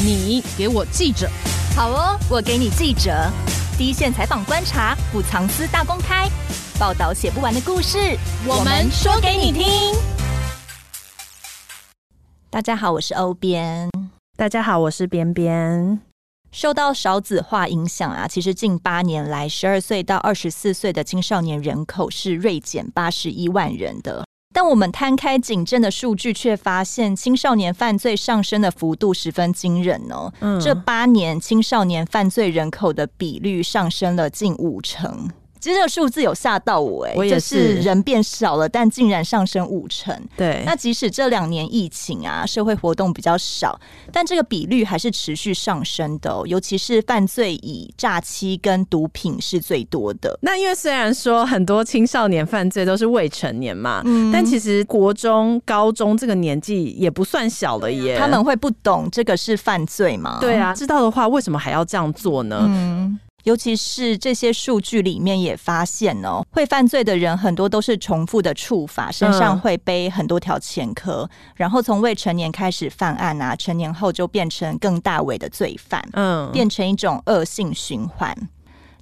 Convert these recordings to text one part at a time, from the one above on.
你给我记者，好哦，我给你记者，第一线采访观察，不藏私大公开，报道写不完的故事，我们说给你听。大家好，我是欧编。大家好，我是边边。受到少子化影响啊，其实近八年来，十二岁到二十四岁的青少年人口是锐减八十一万人的。但我们摊开警政的数据，却发现青少年犯罪上升的幅度十分惊人哦。嗯，这八年青少年犯罪人口的比率上升了近五成。其实这个数字有吓到我哎、欸，我也是，就是人变少了，但竟然上升五成。对，那即使这两年疫情啊，社会活动比较少，但这个比率还是持续上升的哦。尤其是犯罪以诈欺跟毒品是最多的。那因为虽然说很多青少年犯罪都是未成年嘛，嗯，但其实国中、高中这个年纪也不算小了耶。他们会不懂这个是犯罪吗？对啊，知道的话为什么还要这样做呢？嗯。尤其是这些数据里面也发现哦，会犯罪的人很多都是重复的触法，身上会背很多条前科，嗯、然后从未成年开始犯案啊，成年后就变成更大尾的罪犯，嗯，变成一种恶性循环。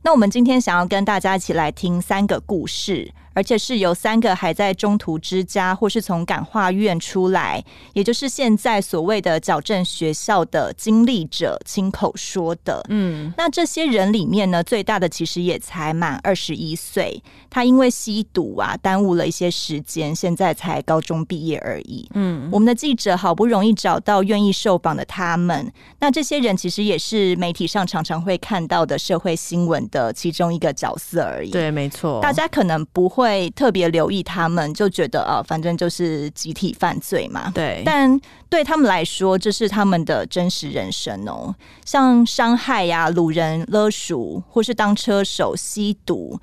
那我们今天想要跟大家一起来听三个故事。而且是由三个还在中途之家或是从感化院出来，也就是现在所谓的矫正学校的经历者亲口说的。嗯，那这些人里面呢，最大的其实也才满二十一岁，他因为吸毒啊，耽误了一些时间，现在才高中毕业而已。嗯，我们的记者好不容易找到愿意受访的他们，那这些人其实也是媒体上常常会看到的社会新闻的其中一个角色而已。对，没错，大家可能不会。会特别留意他们，就觉得啊，反正就是集体犯罪嘛。对，但对他们来说，这是他们的真实人生哦。像伤害呀、啊、掳人勒赎，或是当车手吸毒，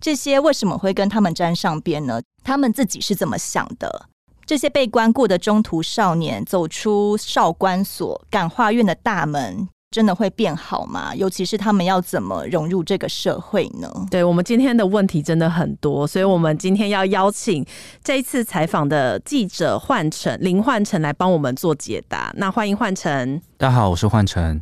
这些为什么会跟他们沾上边呢？他们自己是怎么想的？这些被关过的中途少年，走出少管所感化院的大门。真的会变好吗？尤其是他们要怎么融入这个社会呢？对，我们今天的问题真的很多，所以我们今天要邀请这一次采访的记者焕成林焕成来帮我们做解答。那欢迎焕成。大家好，我是焕成。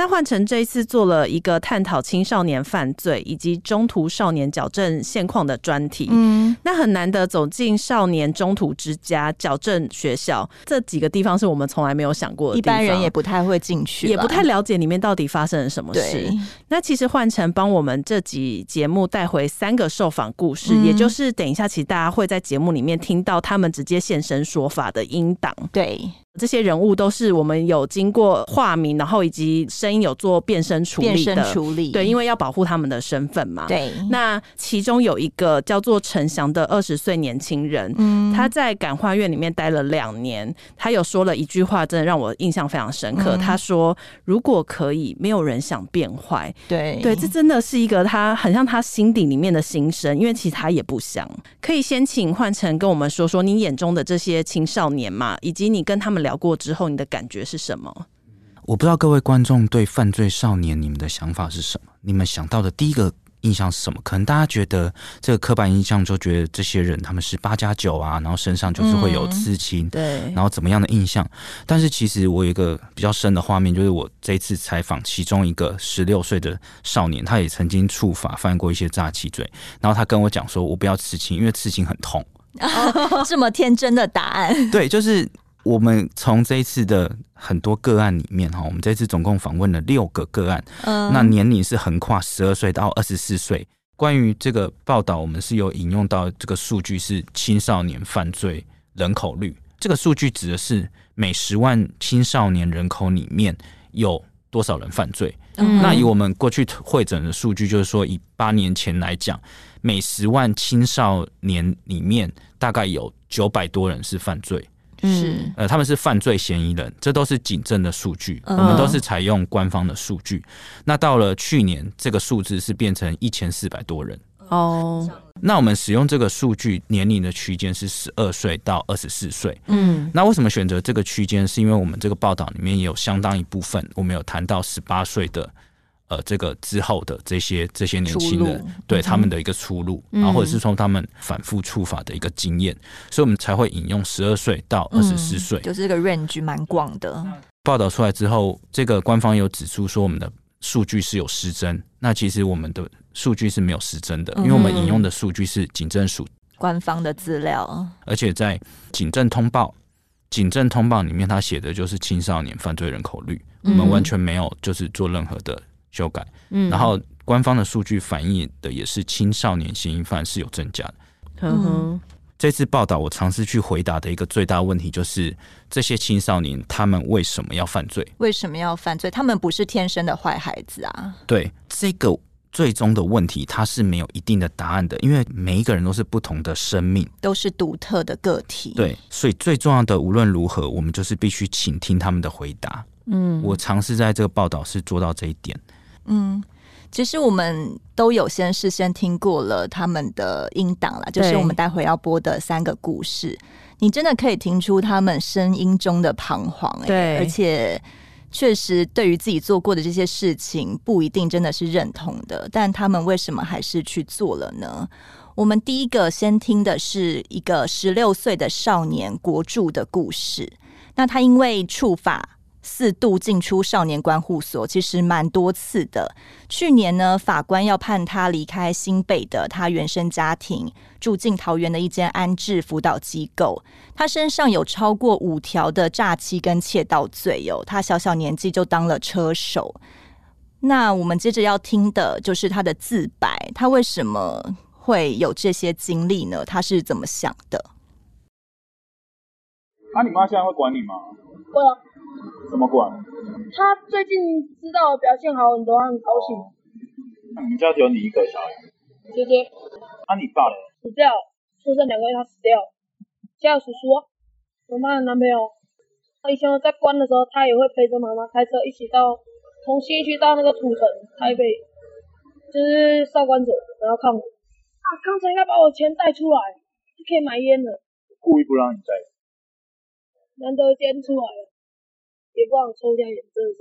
那换成这一次做了一个探讨青少年犯罪以及中途少年矫正现况的专题。嗯，那很难得走进少年中途之家矫正学校这几个地方，是我们从来没有想过的，一般人也不太会进去，也不太了解里面到底发生了什么事。那其实换成帮我们这集节目带回三个受访故事，嗯、也就是等一下其实大家会在节目里面听到他们直接现身说法的音档。对。这些人物都是我们有经过化名，然后以及声音有做变声处理的。变声处理，对，因为要保护他们的身份嘛。对。那其中有一个叫做陈翔的二十岁年轻人，嗯，他在感化院里面待了两年，他有说了一句话，真的让我印象非常深刻。嗯、他说：“如果可以，没有人想变坏。”对，对，这真的是一个他很像他心底里面的心声，因为其实他也不想。可以先请换成跟我们说说你眼中的这些青少年嘛，以及你跟他们。聊过之后，你的感觉是什么？我不知道各位观众对犯罪少年，你们的想法是什么？你们想到的第一个印象是什么？可能大家觉得这个刻板印象，就觉得这些人他们是八加九啊，然后身上就是会有刺青，嗯、对，然后怎么样的印象？但是其实我有一个比较深的画面，就是我这一次采访其中一个十六岁的少年，他也曾经触法犯过一些诈欺罪，然后他跟我讲说：“我不要刺青，因为刺青很痛。”这么天真的答案，对，就是。我们从这一次的很多个案里面哈，我们这次总共访问了六个个案，嗯，那年龄是横跨十二岁到二十四岁。关于这个报道，我们是有引用到这个数据是青少年犯罪人口率，这个数据指的是每十万青少年人口里面有多少人犯罪。嗯，那以我们过去会诊的数据，就是说以八年前来讲，每十万青少年里面大概有九百多人是犯罪。是，呃，他们是犯罪嫌疑人，这都是警政的数据，我们都是采用官方的数据。那到了去年，这个数字是变成一千四百多人哦。那我们使用这个数据，年龄的区间是十二岁到二十四岁。嗯，那为什么选择这个区间？是因为我们这个报道里面也有相当一部分，我们有谈到十八岁的。呃，这个之后的这些这些年轻人，对、嗯、他们的一个出路，然后或者是从他们反复触法的一个经验，嗯、所以我们才会引用十二岁到二十四岁，就是这个 range 蛮广的。报道出来之后，这个官方有指出说我们的数据是有失真。那其实我们的数据是没有失真的，因为我们引用的数据是警政署官方的资料，而且在警政通报、警政通报里面，他写的就是青少年犯罪人口率，我们完全没有就是做任何的修改。嗯，然后官方的数据反映的也是青少年嫌疑犯是有增加的。嗯哼。这次报道，我尝试去回答的一个最大问题就是：这些青少年他们为什么要犯罪？为什么要犯罪？他们不是天生的坏孩子啊！对，这个最终的问题，它是没有一定的答案的，因为每一个人都是不同的生命，都是独特的个体。对，所以最重要的，无论如何，我们就是必须倾听他们的回答。嗯，我尝试在这个报道是做到这一点。嗯。其实我们都有先事先听过了他们的音档了，就是我们待会要播的三个故事，你真的可以听出他们声音中的彷徨，欸，对，而且确实对于自己做过的这些事情不一定真的是认同的，但他们为什么还是去做了呢？我们第一个先听的是一个十六岁的少年国柱的故事，那他因为触法。四度进出少年观护所，其实蛮多次的。去年呢，法官要判他离开新北的他原生家庭，住进桃园的一间安置辅导机构。他身上有超过五条的诈欺跟窃盗罪哟。他小小年纪就当了车手。那我们接着要听的就是他的自白，他为什么会有这些经历呢？他是怎么想的？那、啊、你妈现在会管你吗？会啊。怎么管？他最近知道我表现好很多，他很高兴。你们家只有你一个小孩？姐姐。那、啊、你爸呢？死掉，出生两个月他死掉。家有叔叔，我妈的男朋友。他以前我在关的时候，他也会陪着妈妈开车一起到从新区到那个土城台北，就是少管所，然后看我。啊，刚才应该把我钱带出来，就可以买烟了。故意不让你带。难得烟出来了。别不让抽下眼，真的是。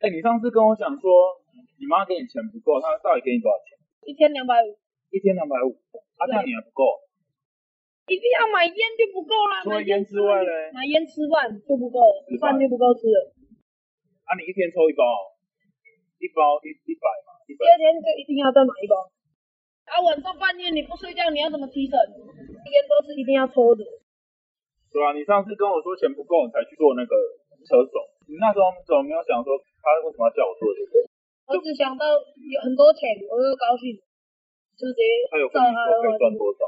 哎、欸，你上次跟我讲说，你妈给你钱不够，她到底给你多少钱？一天两百五。一天两百五，啊，这样你还不够？一定要买烟就不够啦。除了烟之外呢？买烟吃饭就不够，吃饭就不够吃了。啊，你一天抽一包？一包一一百嘛？一百。第二天就一定要再买一包。啊，晚上半夜你不睡觉，你要怎么提神？烟都是一定要抽的。对啊，你上次跟我说钱不够，你才去做那个。车手，你那时候怎么没有想说他为什么要叫我做这个？我只想到有很多钱，我就高兴，就直接。他有跟你说可以赚多少？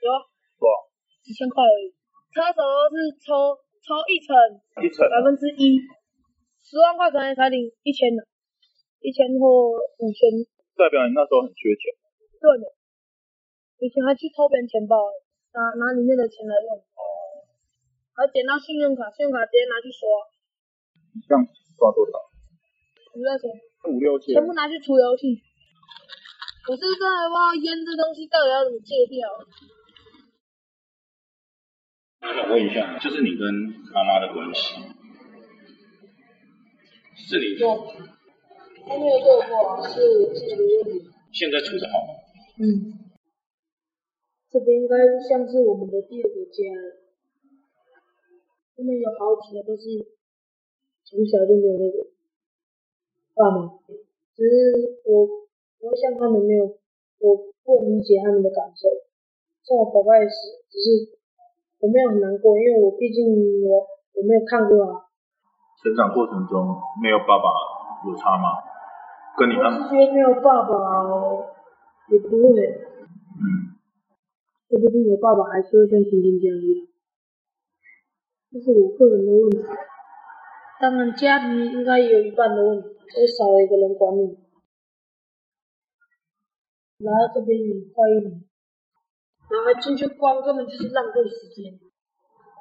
有。多少？几千块而已。车手是抽抽一成，一成百分之一，十万块可能才领一千呢，一千或五千。代表你那时候很缺钱。对的。以前还去偷别人钱包，拿拿里面的钱来用。还捡到信用卡，信用卡直接拿去刷。这样刷多少？五六千。五六千。全部拿去出游戏。我是真的不知道烟这东西到底要怎么戒掉。我想问一下，就是你跟妈妈的关系，是你做？我没有做过，是我自己的问题。现在处得好吗？嗯。这边应该像是我们的第二个家。后面有好几个都是从小就没有那个爸妈，只是我不会像他们没有，我不理解他们的感受。像我爸爸也是，只是我没有很难过，因为我毕竟我我没有看过啊。成长过程中没有爸爸有差吗？跟你他们？我是觉得没有爸爸也不会，嗯，说不定有爸爸还是会像今天这样。这是我个人的问题，当然家庭应该也有一半的问题，所以少了一个人管理。来到这边也快一年，然后进去关，根本就是浪费时间。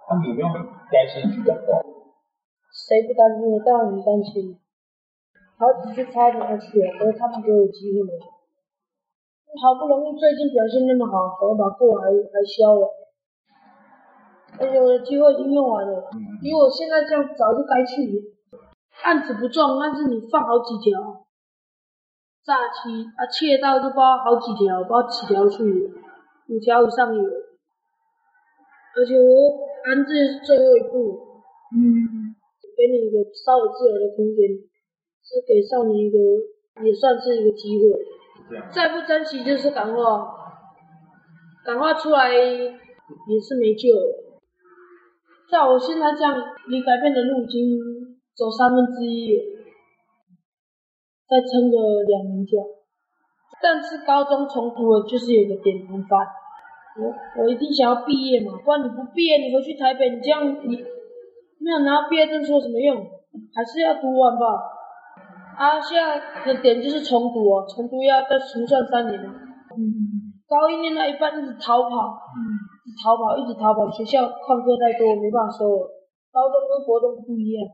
那你不用很担心去感冒？谁不担心？我当然很担心。好几次差点要去了，可是他们给我机会了。好不容易最近表现那么好，怎么把货还还销了？而且我的机会已经用完了，比我现在这样早就该去。案子不重，但是你放好几条，诈欺啊窃盗就包好几条，包几条去，五条以上有。而且我安置是最后一步，嗯，给你一个稍微自由的空间，是给少年一个也算是一个机会。再不珍惜就是感化，感化出来也是没救了。像我现在这样，离改变的路已经走三分之一了，再撑个两年就。但是高中重读了，就是有个点难发。我我一定想要毕业嘛，不然你不毕业，你回去台北，你这样你没有拿到毕业证书有什么用？还是要读完吧。啊，现在的点就是重读哦，重读要再重算三年。嗯，高一念到一半一直逃跑。嗯。逃跑，一直逃跑，学校旷课太多，没办法收了。高中跟国中不一样。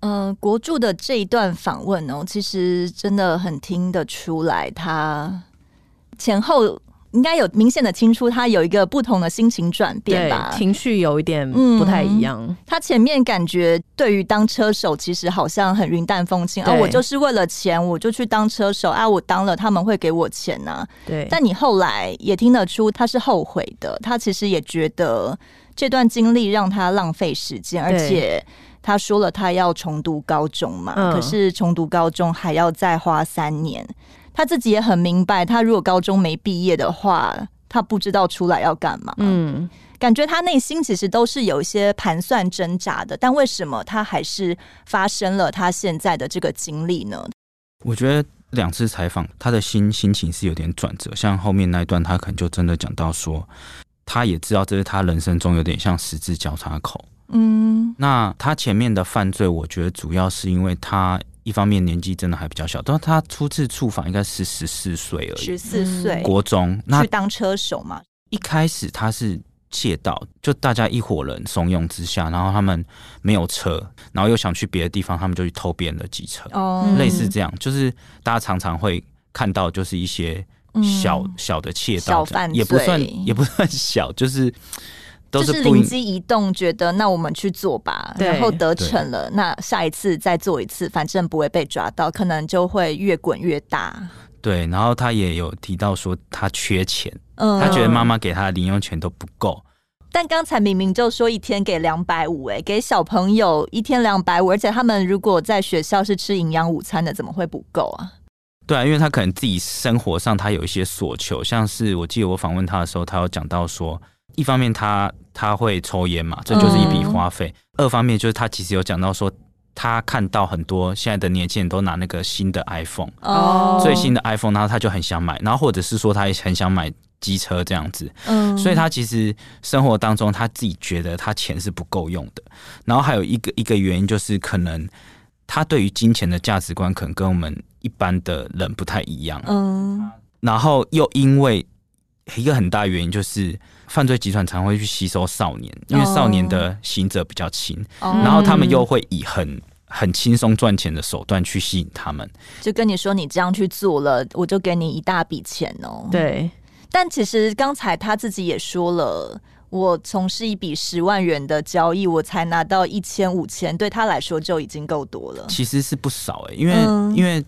嗯、呃，国柱的这一段访问哦，其实真的很听得出来，他前后。应该有明显的听出他有一个不同的心情转变吧，情绪有一点不太一样。嗯、他前面感觉对于当车手其实好像很云淡风轻，啊，我就是为了钱我就去当车手啊，我当了他们会给我钱呐，啊。对，但你后来也听得出他是后悔的，他其实也觉得这段经历让他浪费时间，而且他说了他要重读高中嘛，嗯，可是重读高中还要再花三年。他自己也很明白，他如果高中没毕业的话，他不知道出来要干嘛。嗯，感觉他内心其实都是有一些盘算挣扎的，但为什么他还是发生了他现在的这个经历呢？我觉得两次采访，他的心心情是有点转折。像后面那一段，他可能就真的讲到说，他也知道这是他人生中有点像十字交叉口。嗯，那他前面的犯罪，我觉得主要是因为他。一方面年纪真的还比较小，但是他初次触法应该是十四岁而已，十四岁。国中，那去当车手嘛。一开始他是窃盗，就大家一伙人怂恿之下，然后他们没有车，然后又想去别的地方，他们就去偷别人的机车，哦，类似这样，就是大家常常会看到，就是一些小、嗯、小的窃盗，也不算也不算小，就是。就是灵机一动，觉得那我们去做吧，然后得逞了，那下一次再做一次，反正不会被抓到，可能就会越滚越大。对，然后他也有提到说他缺钱，嗯，他觉得妈妈给他的零用钱都不够。但刚才明明就说一天给两百五，哎，给小朋友一天两百五，而且他们如果在学校是吃营养午餐的，怎么会不够啊？对啊，因为他可能自己生活上他有一些所求，像是我记得我访问他的时候，他有讲到说。一方面他他会抽烟嘛，这就是一笔花费。嗯。二方面就是他其实有讲到说，他看到很多现在的年轻人都拿那个新的 iPhone，哦，最新的 iPhone，然后他就很想买，然后或者是说他也很想买机车这样子。嗯，所以他其实生活当中他自己觉得他钱是不够用的。然后还有一个一个原因就是可能他对于金钱的价值观可能跟我们一般的人不太一样。嗯，然后又因为一个很大原因就是。犯罪集团常会去吸收少年，因为少年的刑责比较轻，oh. 然后他们又会以很很轻松赚钱的手段去吸引他们，就跟你说你这样去做了，我就给你一大笔钱哦。对，但其实刚才他自己也说了，我从事一笔十万元的交易，我才拿到一千五千，对他来说就已经够多了。其实是不少哎、欸，因为、嗯、因为。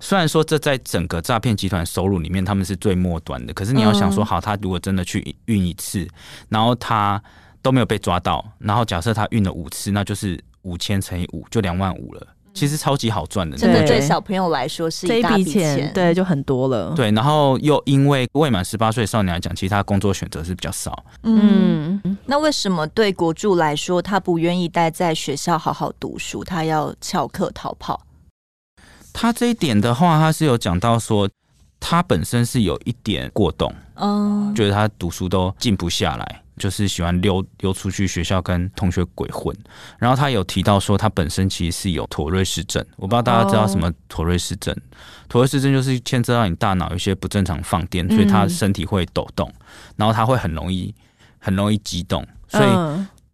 虽然说这在整个诈骗集团收入里面，他们是最末端的，可是你要想说，好，他如果真的去运一次，然后他都没有被抓到，然后假设他运了五次，那就是五千乘以五，就两万五了。其实超级好赚的，真的对小朋友来说是一大笔钱，对，就很多了。对，然后又因为未满十八岁少年来讲，其他工作选择是比较少。嗯，那为什么对国柱来说，他不愿意待在学校好好读书，他要翘课逃跑？他这一点的话，他是有讲到说，他本身是有一点过动，嗯，觉得他读书都静不下来，就是喜欢溜溜出去学校跟同学鬼混。然后他有提到说，他本身其实是有妥瑞氏症，我不知道大家知道什么妥瑞氏症。妥瑞氏症就是牵涉到你大脑有些不正常放电，所以他身体会抖动，然后他会很容易很容易激动，所以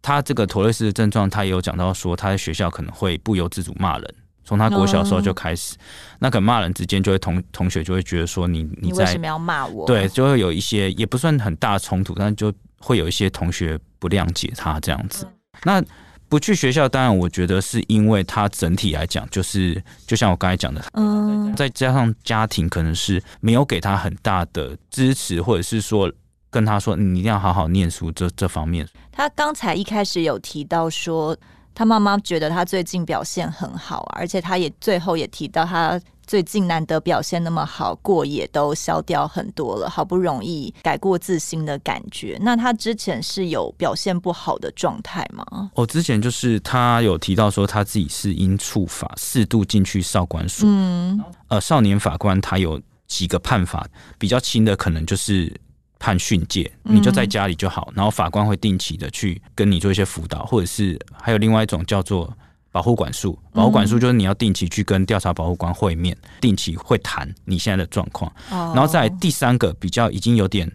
他这个妥瑞氏的症状，他也有讲到说，他在学校可能会不由自主骂人。从他国小时候就开始，那可能骂人之间就会同同学就会觉得说你你在你为什么要骂我？对，就会有一些也不算很大的冲突，但就会有一些同学不谅解他这样子。那不去学校，当然我觉得是因为他整体来讲，就是就像我刚才讲的，嗯，再加上家庭可能是没有给他很大的支持，或者是说跟他说你一定要好好念书这这方面。他刚才一开始有提到说，他妈妈觉得他最近表现很好，而且他也最后也提到他。最近难得表现那么好，过也都消掉很多了，好不容易改过自新的感觉。那他之前是有表现不好的状态吗？哦，之前就是他有提到说他自己是因触法四度进去少管所。嗯，呃，少年法官他有几个判法，比较轻的可能就是判训诫，你就在家里就好，然后法官会定期的去跟你做一些辅导，或者是还有另外一种叫做。保护管束，保护管束就是你要定期去跟调查保护官会面，定期会谈你现在的状况。然后再第三个比较已经有点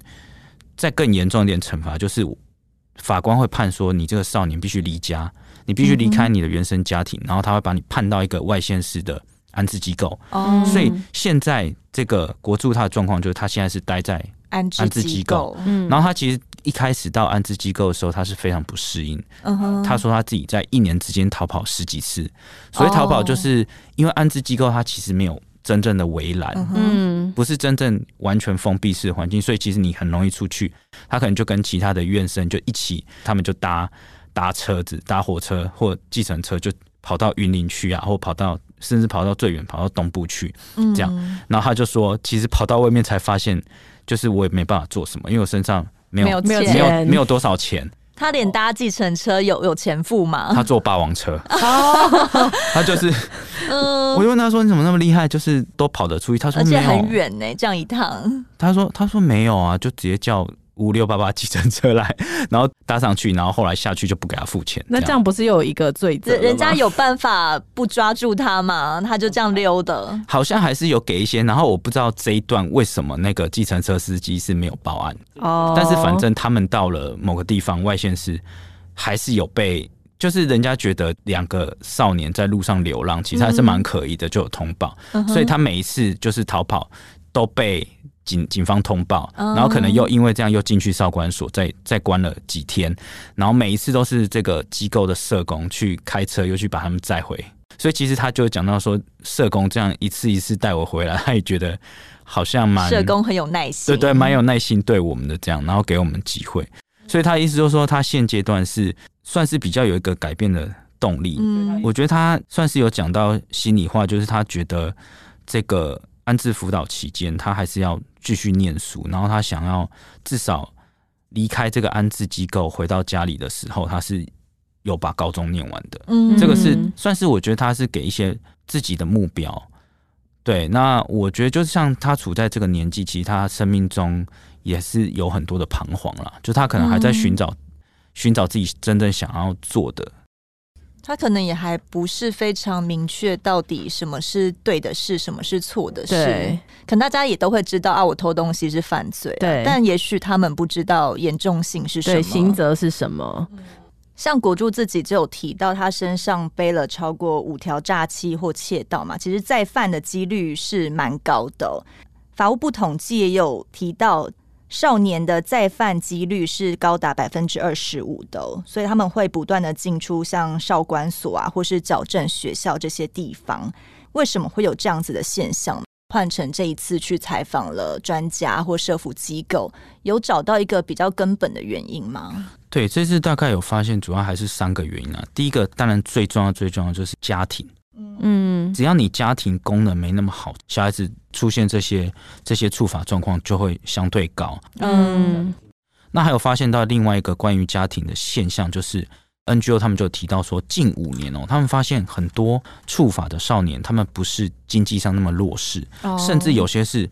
再更严重一点惩罚，就是法官会判说你这个少年必须离家，你必须离开你的原生家庭，然后他会把你判到一个外县市的安置机构。所以现在这个国柱他的状况就是他现在是待在安置机构，然后他其实。一开始到安置机构的时候，他是非常不适应。Uh. 他说他自己在一年之间逃跑十几次，所以逃跑就是因为安置机构它其实没有真正的围栏，嗯、uh，huh. 不是真正完全封闭式的环境，所以其实你很容易出去。他可能就跟其他的院生就一起，他们就搭搭车子、搭火车或计程车，就跑到云林区啊，或跑到甚至跑到最远跑到东部去，这样。Uh. 然后他就说，其实跑到外面才发现，就是我也没办法做什么，因为我身上。没有没有没有没有多少钱，他连搭计程车有有钱付吗？他坐霸王车，他就是，嗯，我就问他说：“你怎么那么厉害？就是都跑得出去？”他说：“而且，很远呢，这样一趟。”他说：“他说没有啊，就直接叫。”五六八八计程车来，然后搭上去，然后后来下去就不给他付钱。那这样不是又有一个罪责？人家有办法不抓住他吗？他就这样溜的。好像还是有给一些，然后我不知道这一段为什么那个计程车司机是没有报案。哦，但是反正他们到了某个地方外县市，还是有被，就是人家觉得两个少年在路上流浪，其实还是蛮可疑的，就有通报。嗯、所以他每一次就是逃跑都被。警警方通报，然后可能又因为这样又进去少管所，再再关了几天，然后每一次都是这个机构的社工去开车又去把他们载回，所以其实他就讲到说，社工这样一次一次带我回来，他也觉得好像蛮社工很有耐心，对对，蛮有耐心对我们的这样，然后给我们机会，所以他意思就是说，他现阶段是算是比较有一个改变的动力。嗯，我觉得他算是有讲到心里话，就是他觉得这个。安置辅导期间，他还是要继续念书，然后他想要至少离开这个安置机构，回到家里的时候，他是有把高中念完的。嗯，这个是算是我觉得他是给一些自己的目标。对，那我觉得就是像他处在这个年纪，其实他生命中也是有很多的彷徨啦，就他可能还在寻找寻找自己真正想要做的。他可能也还不是非常明确，到底什么是对的事，什么是错的事。可能大家也都会知道啊，我偷东西是犯罪。对，但也许他们不知道严重性是什么，刑责是什么。像国柱自己就有提到，他身上背了超过五条诈欺或窃盗嘛，其实再犯的几率是蛮高的。法务部统计也有提到。少年的再犯几率是高达百分之二十五的，所以他们会不断的进出像少管所啊，或是矫正学校这些地方。为什么会有这样子的现象？换成这一次去采访了专家或社福机构，有找到一个比较根本的原因吗？对，这次大概有发现，主要还是三个原因啊。第一个，当然最重要、最重要就是家庭。嗯，只要你家庭功能没那么好，小孩子出现这些这些触法状况就会相对高。嗯，那还有发现到另外一个关于家庭的现象，就是 NGO 他们就提到说，近五年哦，他们发现很多触法的少年，他们不是经济上那么弱势，哦、甚至有些是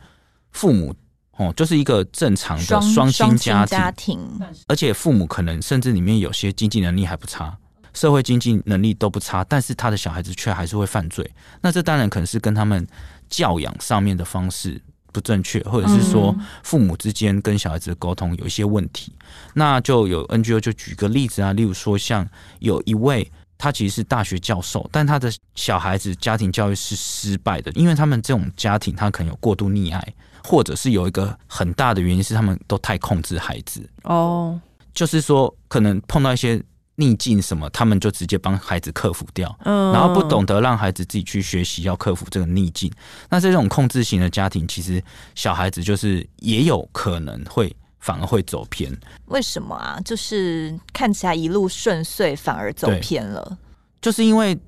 父母哦，就是一个正常的双亲家庭，家庭。而且父母可能甚至里面有些经济能力还不差。社会经济能力都不差，但是他的小孩子却还是会犯罪。那这当然可能是跟他们教养上面的方式不正确，或者是说父母之间跟小孩子的沟通有一些问题。那就有 NGO 就举个例子啊，例如说像有一位他其实是大学教授，但他的小孩子家庭教育是失败的，因为他们这种家庭他可能有过度溺爱，或者是有一个很大的原因是他们都太控制孩子。哦，就是说可能碰到一些。逆境什么，他们就直接帮孩子克服掉，嗯，然后不懂得让孩子自己去学习，要克服这个逆境。那这种控制型的家庭，其实小孩子就是也有可能会反而会走偏。为什么啊？就是看起来一路顺遂，反而走偏了。就是因为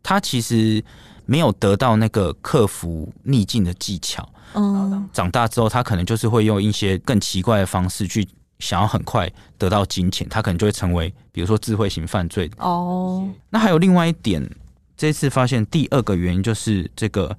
他其实没有得到那个克服逆境的技巧。嗯，长大之后，他可能就是会用一些更奇怪的方式去想要很快得到金钱，他可能就会成为比如说智慧型犯罪。哦，那还有另外一点，这次发现第二个原因就是这个。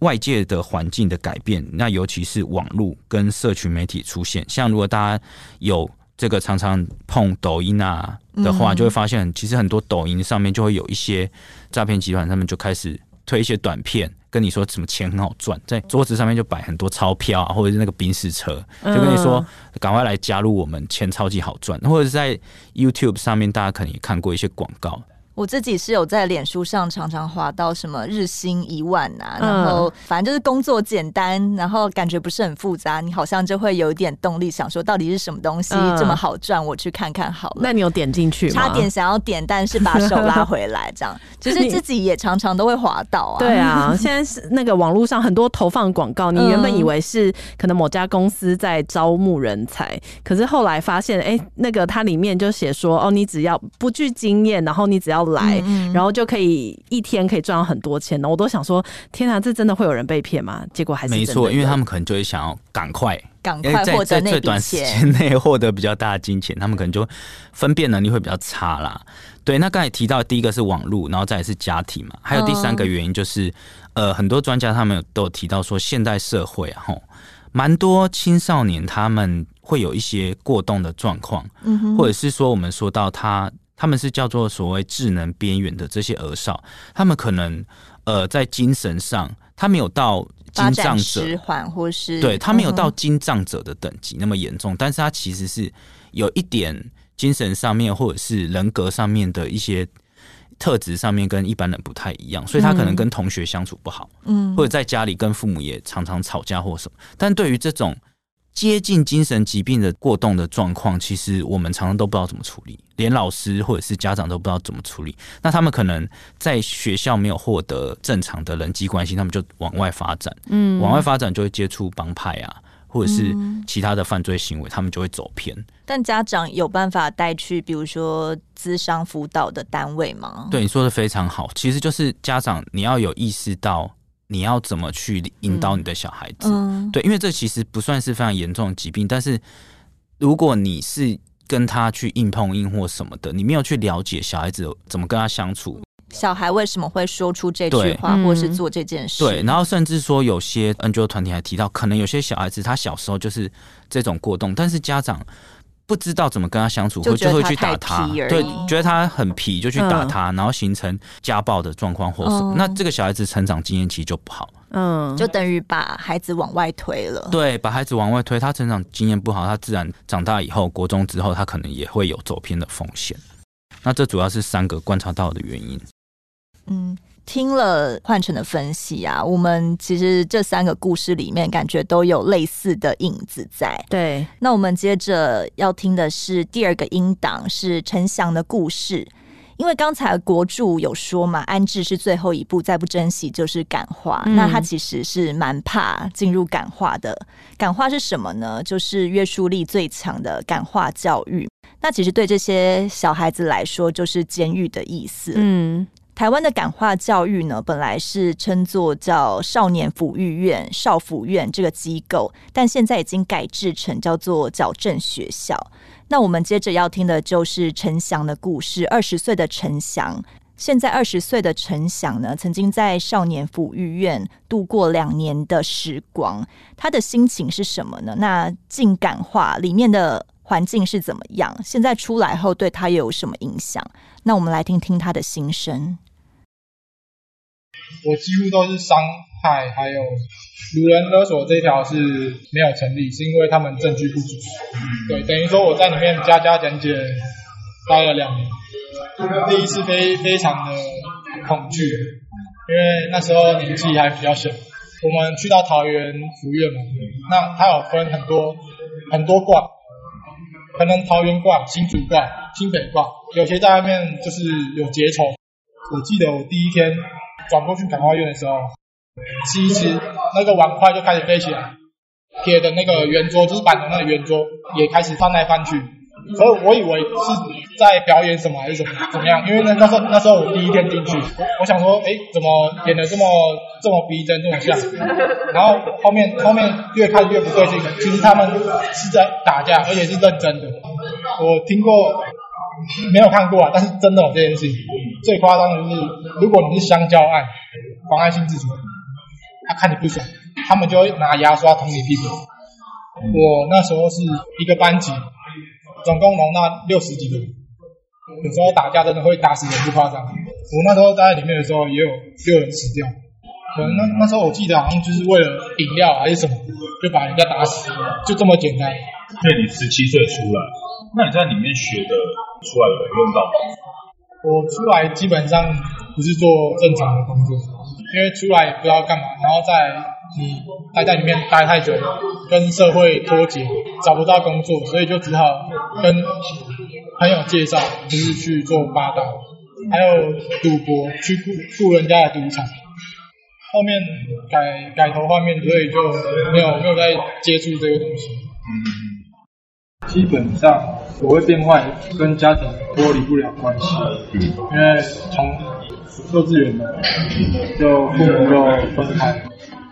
外界的环境的改变，那尤其是网络跟社群媒体出现，像如果大家有这个常常碰抖音啊的话，就会发现其实很多抖音上面就会有一些诈骗集团，他们就开始推一些短片，跟你说什么钱很好赚，在桌子上面就摆很多钞票啊，或者是那个宾士车，就跟你说赶快来加入我们，钱超级好赚，或者是在 YouTube 上面，大家可能也看过一些广告。我自己是有在脸书上常常滑到什么日薪一万啊，然后反正就是工作简单，然后感觉不是很复杂，你好像就会有一点动力，想说到底是什么东西这么好赚，我去看看好了。那你有点进去吗？差点想要点，但是把手拉回来，这样 其实自己也常常都会滑到啊。对啊，现在是那个网络上很多投放广告，你原本以为是可能某家公司在招募人才，可是后来发现，哎，那个它里面就写说，哦，你只要不具经验，然后你只要来，嗯、然后就可以一天可以赚到很多钱呢。我都想说，天啊，这真的会有人被骗吗？结果还是没错，因为他们可能就会想要赶快、赶快获得在最短时间内获得比较大的金钱，他们可能就分辨能力会比较差啦。对，那刚才提到第一个是网络，然后再来是家庭嘛，还有第三个原因就是，嗯、呃，很多专家他们都有提到说，现代社会啊，吼，蛮多青少年他们会有一些过动的状况，嗯哼，或者是说我们说到他。他们是叫做所谓智能边缘的这些儿少，他们可能呃在精神上，他没有到精障者，迟缓或是对他没有到精障者的等级那么严重，嗯、但是他其实是有一点精神上面或者是人格上面的一些特质上面跟一般人不太一样，所以他可能跟同学相处不好，嗯，或者在家里跟父母也常常吵架或什么，但对于这种。接近精神疾病的过动的状况，其实我们常常都不知道怎么处理，连老师或者是家长都不知道怎么处理。那他们可能在学校没有获得正常的人际关系，他们就往外发展，嗯，往外发展就会接触帮派啊，或者是其他的犯罪行为，他们就会走偏。但家长有办法带去，比如说资商辅导的单位吗？对，你说的非常好，其实就是家长你要有意识到。你要怎么去引导你的小孩子？嗯嗯、对，因为这其实不算是非常严重的疾病，但是如果你是跟他去硬碰硬或什么的，你没有去了解小孩子怎么跟他相处，小孩为什么会说出这句话，或是做这件事？对，然后甚至说有些 NGO 团体还提到，可能有些小孩子他小时候就是这种过动，但是家长。不知道怎么跟他相处，就就会去打他，对，觉得他很皮就去打他，嗯、然后形成家暴的状况或什么。嗯、那这个小孩子成长经验其实就不好，嗯，就等于把孩子往外推了。对，把孩子往外推，他成长经验不好，他自然长大以后，国中之后，他可能也会有走偏的风险。那这主要是三个观察到的原因。嗯。听了焕城的分析啊，我们其实这三个故事里面感觉都有类似的影子在。对，那我们接着要听的是第二个音档，是陈翔的故事。因为刚才国柱有说嘛，安置是最后一步，再不珍惜就是感化。嗯、那他其实是蛮怕进入感化的。感化是什么呢？就是约束力最强的感化教育。那其实对这些小孩子来说，就是监狱的意思。嗯。台湾的感化教育呢，本来是称作叫少年抚育院、少抚院这个机构，但现在已经改制成叫做矫正学校。那我们接着要听的就是陈翔的故事。二十岁的陈翔，现在二十岁的陈翔呢，曾经在少年抚育院度过两年的时光，他的心情是什么呢？那进感化里面的环境是怎么样？现在出来后对他有什么影响？那我们来听听他的心声。我几乎都是伤害，还有掳人勒索这条是没有成立，是因为他们证据不足。对，等于说我在里面加加减减待了两年，第一次非非常的恐惧，因为那时候年纪还比较小。我们去到桃园福院嘛，那它有分很多很多卦，可能桃园卦、新竹卦、新北卦，有些在外面就是有结仇。我记得我第一天。转过去感化院的时候，其实，那个碗筷就开始飞起来，铁的那个圆桌，就是板的那个圆桌，也开始翻来翻去。所以我以为是在表演什么还是什么怎么样？因为那那时候那时候我第一天进去，我我想说，哎，怎么演的这么这么逼真，这么像？然后后面后面越看越不对劲，其实他们是在打架，而且是认真的。我听过，没有看过啊，但是真的有这件事情。最夸张的就是，如果你是香蕉案，妨碍性自主，他看你不爽，他们就会拿牙刷捅你屁股。我那时候是一个班级。总共容纳六十几个人，有时候打架真的会打死人，不夸张。我那时候待在里面的时候，也有六人死掉。可能那那时候我记得好像就是为了饮料还是什么，就把人家打死，就这么简单。对，你十七岁出来，那你在里面学的出来有用到吗？我出来基本上不是做正常的工作，因为出来也不知道干嘛，然后在。你待在里面待太久了，跟社会脱节，找不到工作，所以就只好跟朋友介绍，就是去做八道，还有赌博，去雇雇人家的赌场。后面改改头换面，所以就没有没有再接触这个东西。嗯，基本上我会变坏，跟家庭脱离不了关系。嗯，因为从幼稚园的就父母就分开。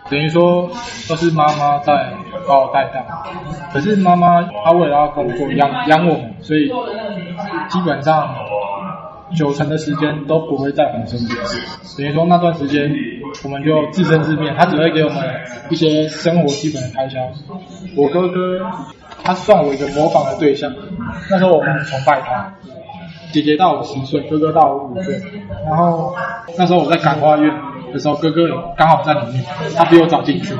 等于说都是妈妈在把我带大，可是妈妈她为了要工作养养我们，所以基本上九成的时间都不会在我们身边。等于说那段时间我们就自生自灭，她只会给我们一些生活基本的开销。我哥哥他算我一个模仿的对象，那时候我很崇拜他。姐姐大我十岁，哥哥大我五岁，然后那时候我在感化院。的时候，哥哥刚好在里面，他比我早进去。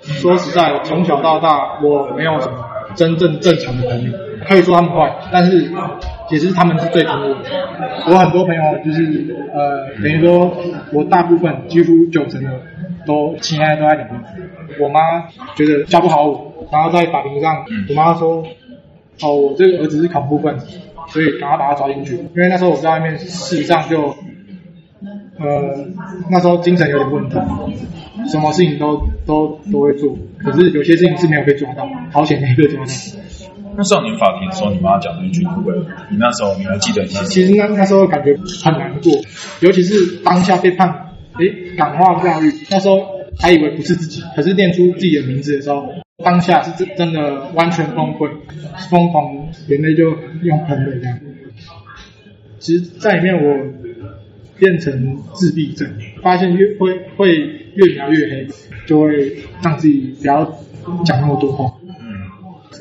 说实在，从小到大我没有什么真正正常的朋友，可以说他们坏，但是其实他们是最疼我的。我很多朋友就是呃，等于说我大部分几乎九成的都亲爱的都在里面。我妈觉得教不好我，然后在法庭上，我妈说：“哦，我这个儿子是恐怖分子，所以赶快把他抓进去。”因为那时候我在外面，事实上就。呃，那时候精神有点问题，什么事情都都都会做，可是有些事情是没有被抓到，好险没被抓到。那少年法庭的时候，你妈讲那句话，你那时候你还记得一些？其实那那时候感觉很难过，尤其是当下被判，诶，感化教育，那时候还以为不是自己，可是念出自己的名字的时候，当下是真真的完全崩溃，疯狂眼泪就用喷的这样。其实，在里面我。变成自闭症，发现越会会越描越黑，就会让自己不要讲那么多话。嗯，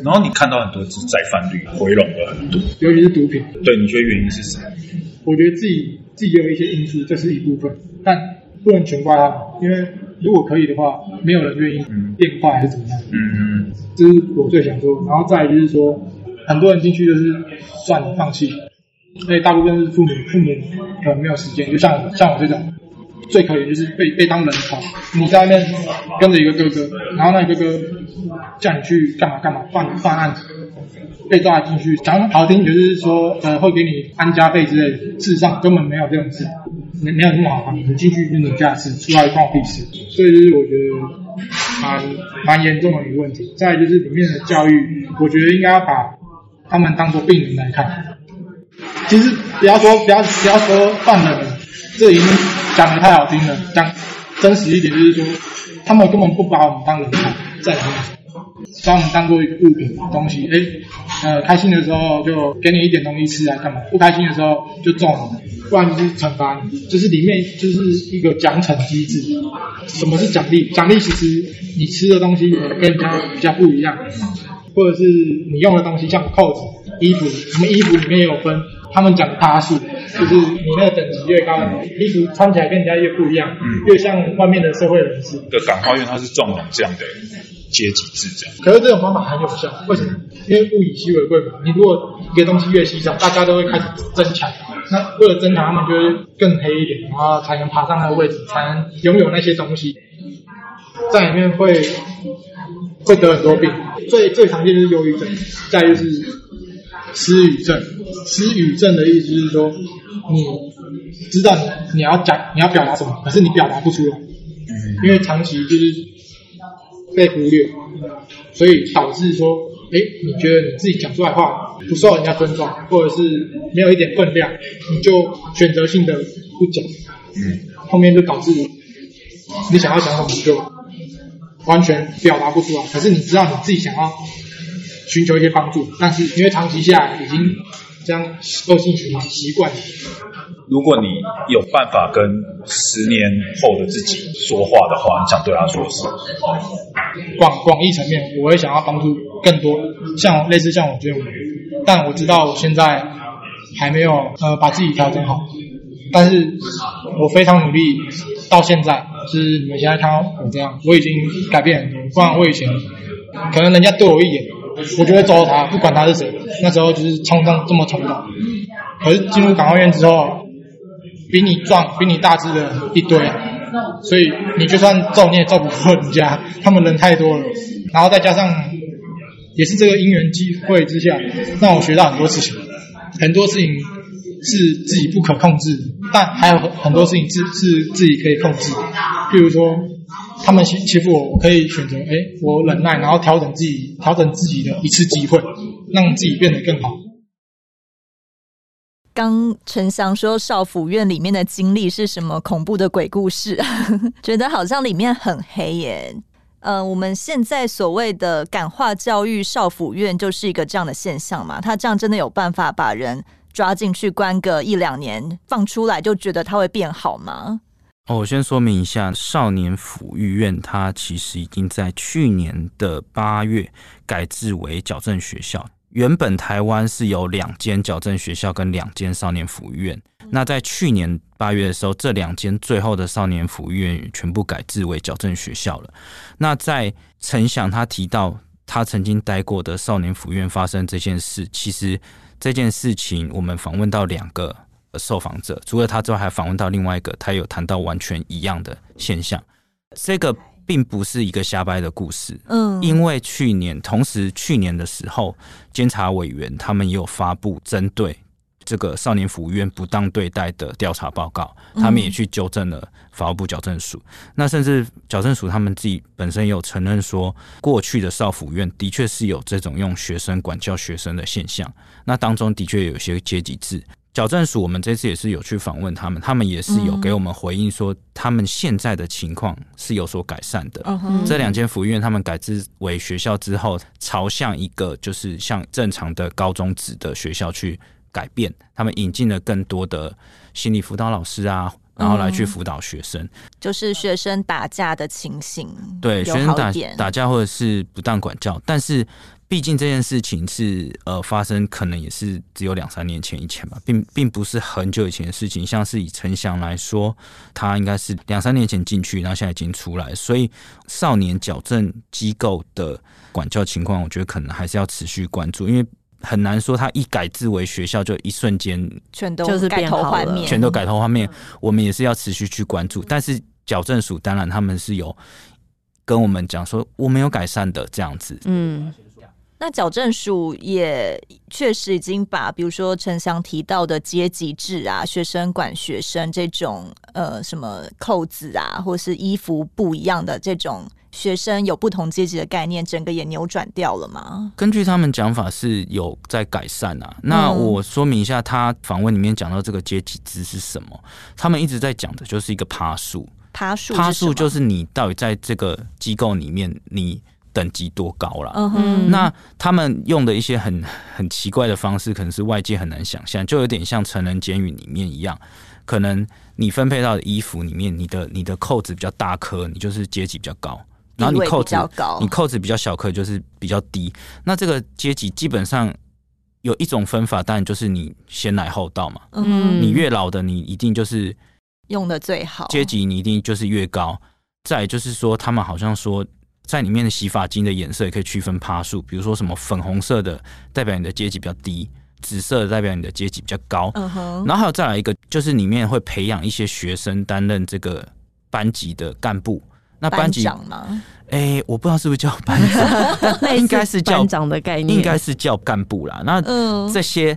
然后你看到很多是再犯率回笼了很多，尤其是毒品。对，你觉得原因是什么？我觉得自己自己也有一些因素，这是一部分，但不能全怪他们，因为如果可以的话，没有人愿意变坏还是怎么样。嗯嗯，这是我最想说。然后再来就是说，很多人进去就是算了，放弃。所以大部分是父母，父母可能没有时间，就像像我这种，最可怜就是被被当人头。你在外面跟着一个哥哥，然后那个哥哥叫你去干嘛干嘛，犯犯案，被抓进去，讲好听就是说呃会给你安家费之类，事实上根本没有这种事，没没有那么好。你进去就是你家事，出来关我屁事。所以就是我觉得蛮蛮严重的一个问题。再就是里面的教育，我觉得应该要把他们当做病人来看。其实不要说不要不要说犯人，这已经讲的太好听了。讲真实一点，就是说他们根本不把我们当人看，在里面，把我们当做一个物品东西。哎，呃，开心的时候就给你一点东西吃啊干嘛？不开心的时候就揍你，不然就是惩罚你。就是里面就是一个奖惩机制。什么是奖励？奖励其实你吃的东西跟人家比较不一样，或者是你用的东西，像扣子、衣服，什么衣服里面也有分。他们讲趴数，就是你那个等级越高，衣服穿起来跟人家越不一样，越像外面的社会人士。的感化院它是纵容这样的阶级制这样。可是这种方法很有效，为什么？因为物以稀为贵嘛。你如果一个东西越稀少，大家都会开始争抢。那为了争抢，他们就会更黑一点，然后才能爬上那个位置，才能拥有那些东西。在里面会会得很多病，最最常见就是忧郁症，再就是。失语症，失语症的意思就是说，你知道你要讲，你要表达什么，可是你表达不出来，因为长期就是被忽略，所以导致说，哎，你觉得你自己讲出来话不受人家尊重，或者是没有一点分量，你就选择性的不讲，嗯，后面就导致你想要讲什么就完全表达不出来。可是你知道你自己想要寻求一些帮助，但是因为长期下来已经这样恶性循环习惯了。如果你有办法跟十年后的自己说话的话，你想对他说什么？广广义层面，我会想要帮助更多像类似像我这种，但我知道我现在还没有呃把自己调整好，但是我非常努力，到现在就是你们现在看到我这样，我已经改变很多。不然我以前可能人家对我一眼，我就会揍他，不管他是谁。那时候就是冲动这么冲动，可是进入港澳院之后。比你壮、比你大只的一堆，所以你就算揍你也揍不过人家，他们人太多了。然后再加上，也是这个因缘机会之下，让我学到很多事情。很多事情是自己不可控制，但还有很多事情是是自己可以控制。譬如说，他们欺欺负我，我可以选择，哎，我忍耐，然后调整自己，调整自己的一次机会，让自己变得更好。刚陈翔说少府院里面的经历是什么恐怖的鬼故事？觉得好像里面很黑耶。呃，我们现在所谓的感化教育少府院就是一个这样的现象嘛？他这样真的有办法把人抓进去关个一两年，放出来就觉得他会变好吗？哦，我先说明一下，少年抚育院它其实已经在去年的八月改制为矫正学校。原本台湾是有两间矫正学校跟两间少年辅育院，那在去年八月的时候，这两间最后的少年辅育院全部改制为矫正学校了。那在陈翔他提到他曾经待过的少年辅院发生这件事，其实这件事情我们访问到两个受访者，除了他之外，还访问到另外一个，他有谈到完全一样的现象。这个。并不是一个瞎掰的故事，嗯，因为去年同时去年的时候，监察委员他们也有发布针对这个少年服务院不当对待的调查报告，他们也去纠正了法务部矫正署。那甚至矫正署他们自己本身也有承认说，过去的少辅院的确是有这种用学生管教学生的现象，那当中的确有些阶级制。矫正署，我们这次也是有去访问他们，他们也是有给我们回应说，他们现在的情况是有所改善的。嗯、这两间福利院他们改制为学校之后，朝向一个就是像正常的高中职的学校去改变，他们引进了更多的心理辅导老师啊，然后来去辅导学生，就是学生打架的情形，对，学生打打架或者是不当管教，但是。毕竟这件事情是呃发生，可能也是只有两三年前以前吧，并并不是很久以前的事情。像是以陈翔来说，他应该是两三年前进去，然后现在已经出来，所以少年矫正机构的管教情况，我觉得可能还是要持续关注，因为很难说他一改制为学校就一瞬间全都就是改头换面，全都改头换面。我们也是要持续去关注，但是矫正署当然他们是有跟我们讲说，我们有改善的这样子，嗯。那矫正署也确实已经把，比如说陈翔提到的阶级制啊，学生管学生这种，呃，什么扣子啊，或是衣服不一样的这种学生有不同阶级的概念，整个也扭转掉了吗？根据他们讲法是有在改善啊。那我说明一下，他访问里面讲到这个阶级制是什么？他们一直在讲的就是一个爬树，爬树，爬树就是你到底在这个机构里面你。等级多高了嗯哼那他们用的一些很很奇怪的方式，可能是外界很难想象，就有点像成人监狱里面一样。可能你分配到的衣服里面，你的你的扣子比较大颗，你就是阶级比较高；然后你扣子你扣子比较小颗，就是比较低。那这个阶级基本上有一种分法，当然就是你先来后到嘛。嗯、uh，huh. 你越老的，你一定就是用的最好阶级，你一定就是越高。再就是说，他们好像说。在里面的洗发精的颜色也可以区分趴数，比如说什么粉红色的代表你的阶级比较低，紫色的代表你的阶级比较高。嗯哼。然后还有再来一个，就是里面会培养一些学生担任这个班级的干部。那班长吗？哎、欸，我不知道是不是叫班长，应该是叫班长的概念，应该是叫干部啦。那这些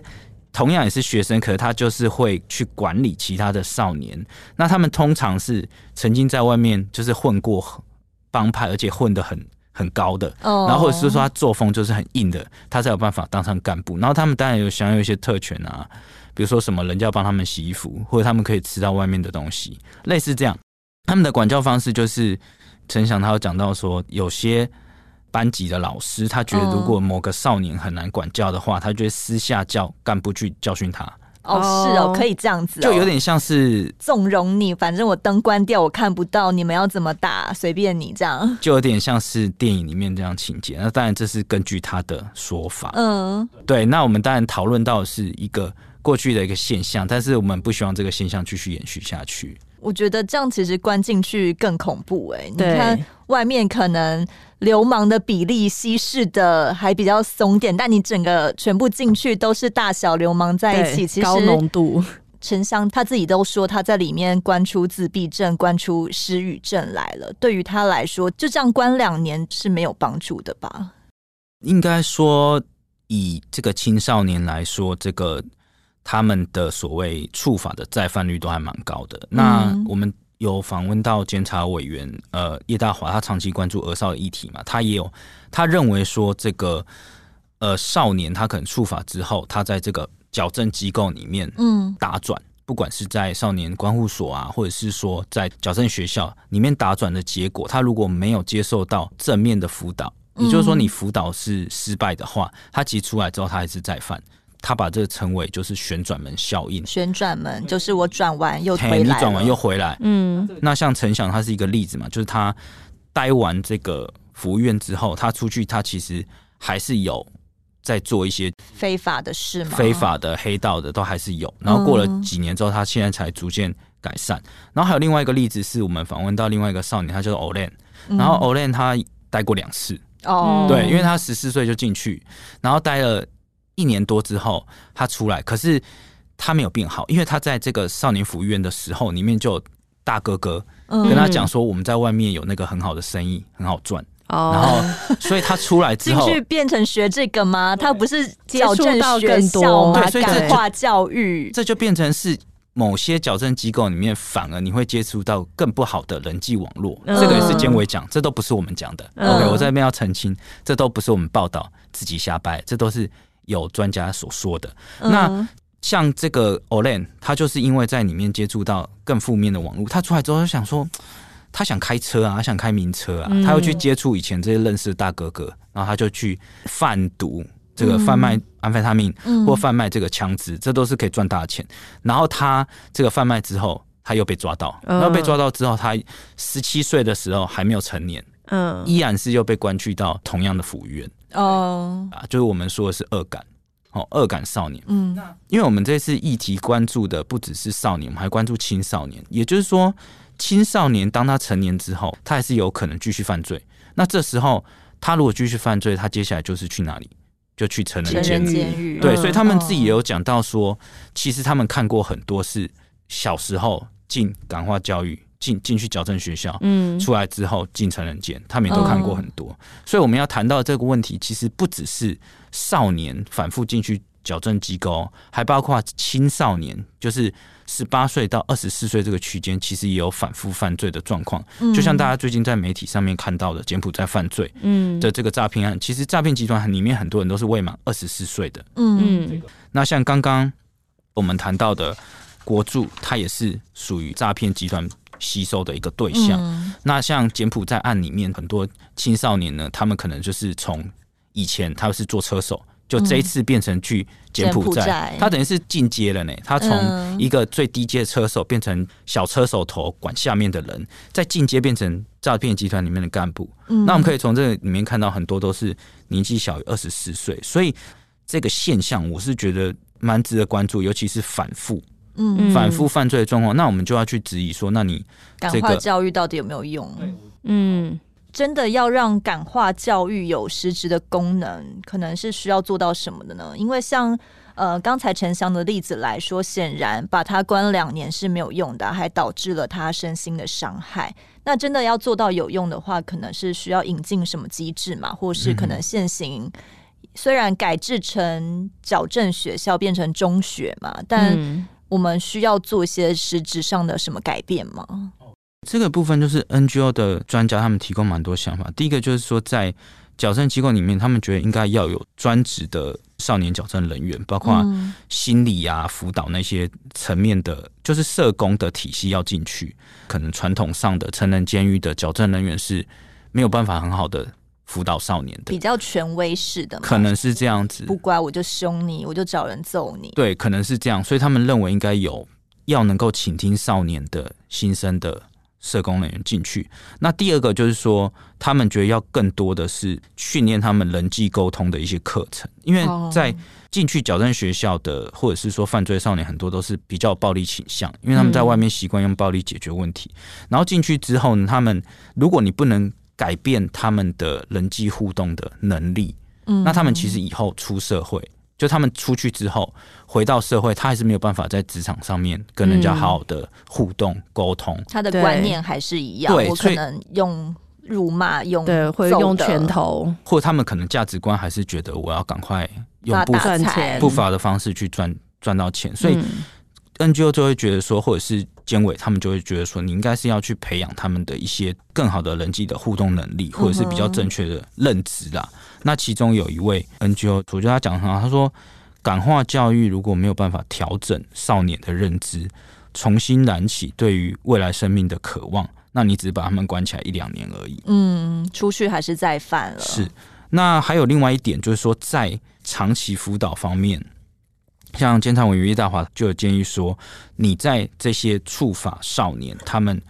同样也是学生，可是他就是会去管理其他的少年。那他们通常是曾经在外面就是混过。帮派，而且混得很很高的，然后或者是说他作风就是很硬的，他才有办法当上干部。然后他们当然有享有一些特权啊，比如说什么人家要帮他们洗衣服，或者他们可以吃到外面的东西，类似这样。他们的管教方式就是陈翔他有讲到说，有些班级的老师他觉得如果某个少年很难管教的话，他就会私下叫干部去教训他。哦，是哦，可以这样子，哦，就有点像是纵容你，反正我灯关掉，我看不到，你们要怎么打，随便你这样，就有点像是电影里面这样情节。那当然这是根据他的说法，嗯，对。那我们当然讨论到的是一个过去的一个现象，但是我们不希望这个现象继续延续下去。我觉得这样其实关进去更恐怖哎、欸！你看外面可能流氓的比例稀释的还比较松点，但你整个全部进去都是大小流氓在一起，其实高浓度。沉香他自己都说他在里面关出自闭症、关出失语症来了。对于他来说，就这样关两年是没有帮助的吧？应该说，以这个青少年来说，这个。他们的所谓触法的再犯率都还蛮高的。那我们有访问到监察委员呃叶大华，他长期关注儿少的议题嘛，他也有他认为说这个呃少年他可能触法之后，他在这个矫正机构里面嗯打转，不管是在少年观护所啊，或者是说在矫正学校里面打转的结果，他如果没有接受到正面的辅导，也就是说你辅导是失败的话，他其实出来之后他还是再犯。他把这个称为就是旋转门效应。旋转门就是我转完又回来，你转完又回来。嗯，那像陈翔他是一个例子嘛，就是他待完这个服务院之后，他出去，他其实还是有在做一些非法的事嘛，非法的黑道的都还是有。然后过了几年之后，他现在才逐渐改善。然后还有另外一个例子，是我们访问到另外一个少年，他叫做 Olen，然后 Olen 他待过两次哦，对，因为他十四岁就进去，然后待了。一年多之后，他出来，可是他没有变好，因为他在这个少年福利院的时候，里面就有大哥哥跟他讲说，我们在外面有那个很好的生意，很好赚。哦，然后所以他出来之后进去变成学这个吗？他不是矫正学校吗？对，所以感化教育，这就变成是某些矫正机构里面，反而你会接触到更不好的人际网络。嗯、这个也是监委讲，这都不是我们讲的。嗯、OK，我在那边要澄清，这都不是我们报道自己瞎掰，这都是。有专家所说的，那像这个 Olen，他就是因为在里面接触到更负面的网络，他出来之后就想说，他想开车啊，他想开名车啊，他又去接触以前这些认识的大哥哥，然后他就去贩毒，这个贩卖安非他命或贩卖这个枪支，这都是可以赚大钱。然后他这个贩卖之后，他又被抓到，然后被抓到之后，他十七岁的时候还没有成年，嗯，依然是又被关去到同样的府院。哦，啊，就是我们说的是恶感，哦，恶感少年。嗯，因为我们这次议题关注的不只是少年，我们还关注青少年。也就是说，青少年当他成年之后，他还是有可能继续犯罪。那这时候，他如果继续犯罪，他接下来就是去哪里？就去成人监狱。对，所以他们自己也有讲到说，其实他们看过很多是小时候进感化教育。进进去矫正学校，嗯，出来之后进成人监，他们也都看过很多。哦、所以我们要谈到这个问题，其实不只是少年反复进去矫正机构，还包括青少年，就是十八岁到二十四岁这个区间，其实也有反复犯罪的状况。嗯、就像大家最近在媒体上面看到的柬埔寨犯罪，嗯的这个诈骗案，其实诈骗集团里面很多人都是未满二十四岁的。嗯嗯，那像刚刚我们谈到的国柱，他也是属于诈骗集团。吸收的一个对象，嗯、那像柬埔寨案里面很多青少年呢，他们可能就是从以前他是做车手，就这一次变成去柬埔寨，嗯、埔寨他等于是进阶了呢。他从一个最低阶的车手变成小车手头管下面的人，再进阶变成诈骗集团里面的干部。嗯、那我们可以从这个里面看到很多都是年纪小于二十四岁，所以这个现象我是觉得蛮值得关注，尤其是反复。嗯，反复犯罪的状况，那我们就要去质疑说，那你感化教育到底有没有用？嗯，真的要让感化教育有实质的功能，可能是需要做到什么的呢？因为像呃刚才陈翔的例子来说，显然把他关两年是没有用的，还导致了他身心的伤害。那真的要做到有用的话，可能是需要引进什么机制嘛，或是可能现行虽然改制成矫正学校变成中学嘛，但我们需要做一些实质上的什么改变吗？这个部分就是 NGO 的专家他们提供蛮多想法。第一个就是说，在矫正机构里面，他们觉得应该要有专职的少年矫正人员，包括心理啊、辅导那些层面的，就是社工的体系要进去。可能传统上的成人监狱的矫正人员是没有办法很好的辅导少年的，比较权威式的，可能是这样子。不乖我就凶你，我就找人揍你。对，可能是这样。所以他们认为应该有要能够倾听少年的心声的。社工人员进去，那第二个就是说，他们觉得要更多的是训练他们人际沟通的一些课程，因为在进去矫正学校的，或者是说犯罪少年，很多都是比较暴力倾向，因为他们在外面习惯用暴力解决问题，然后进去之后呢，他们如果你不能改变他们的人际互动的能力，那他们其实以后出社会。就他们出去之后回到社会，他还是没有办法在职场上面跟人家好好的互动沟通。他的观念还是一样，我可能用辱骂，用对，会用拳头，或者他们可能价值观还是觉得我要赶快用不法不法的方式去赚赚到钱，所以 NGO 就会觉得说，或者是监委他们就会觉得说，你应该是要去培养他们的一些更好的人际的互动能力，或者是比较正确的认知啦。那其中有一位 NGO，我觉得他讲得很好，他说，感化教育如果没有办法调整少年的认知，重新燃起对于未来生命的渴望，那你只是把他们关起来一两年而已。嗯，出去还是再犯了。是。那还有另外一点，就是说在长期辅导方面，像监察委员叶大华就有建议说，你在这些触法少年，他们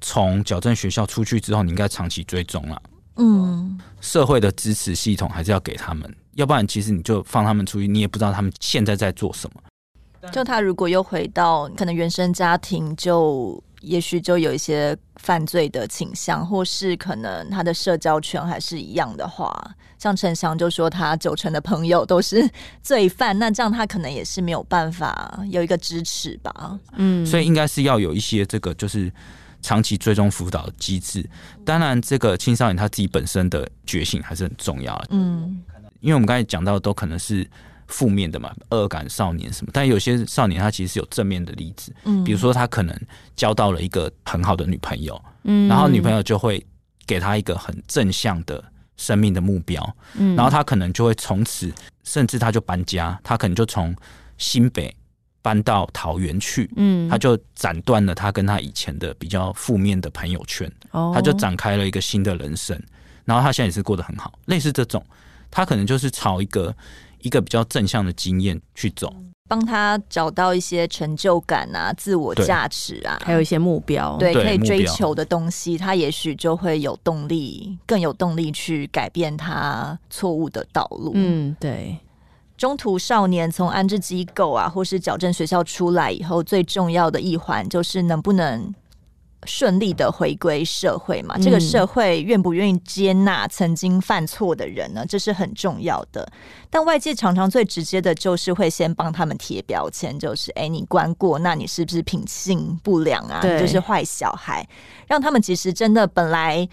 从矫正学校出去之后，你应该长期追踪了。嗯，社会的支持系统还是要给他们，要不然其实你就放他们出去，你也不知道他们现在在做什么。就他如果又回到可能原生家庭，就也许就有一些犯罪的倾向，或是可能他的社交圈还是一样的话，像陈翔就说他九成的朋友都是罪犯，那这样他可能也是没有办法有一个支持吧。嗯，所以应该是要有一些这个就是。长期追踪辅导的机制，当然这个青少年他自己本身的觉醒还是很重要的。嗯，因为我们刚才讲到的都可能是负面的嘛，恶感少年什么，但有些少年他其实是有正面的例子。嗯，比如说他可能交到了一个很好的女朋友，嗯，然后女朋友就会给他一个很正向的生命的目标，嗯，然后他可能就会从此，甚至他就搬家，他可能就从新北。搬到桃园去，嗯，他就斩断了他跟他以前的比较负面的朋友圈，哦，他就展开了一个新的人生，然后他现在也是过得很好。类似这种，他可能就是朝一个一个比较正向的经验去走，帮他找到一些成就感啊、自我价值啊，还有一些目标，对，可以追求的东西，他也许就会有动力，更有动力去改变他错误的道路。嗯，对。中途少年从安置机构啊，或是矫正学校出来以后，最重要的一环就是能不能顺利的回归社会嘛？嗯、这个社会愿不愿意接纳曾经犯错的人呢？这是很重要的。但外界常常最直接的就是会先帮他们贴标签，就是哎，你关过，那你是不是品性不良啊？你就是坏小孩，让他们其实真的本来。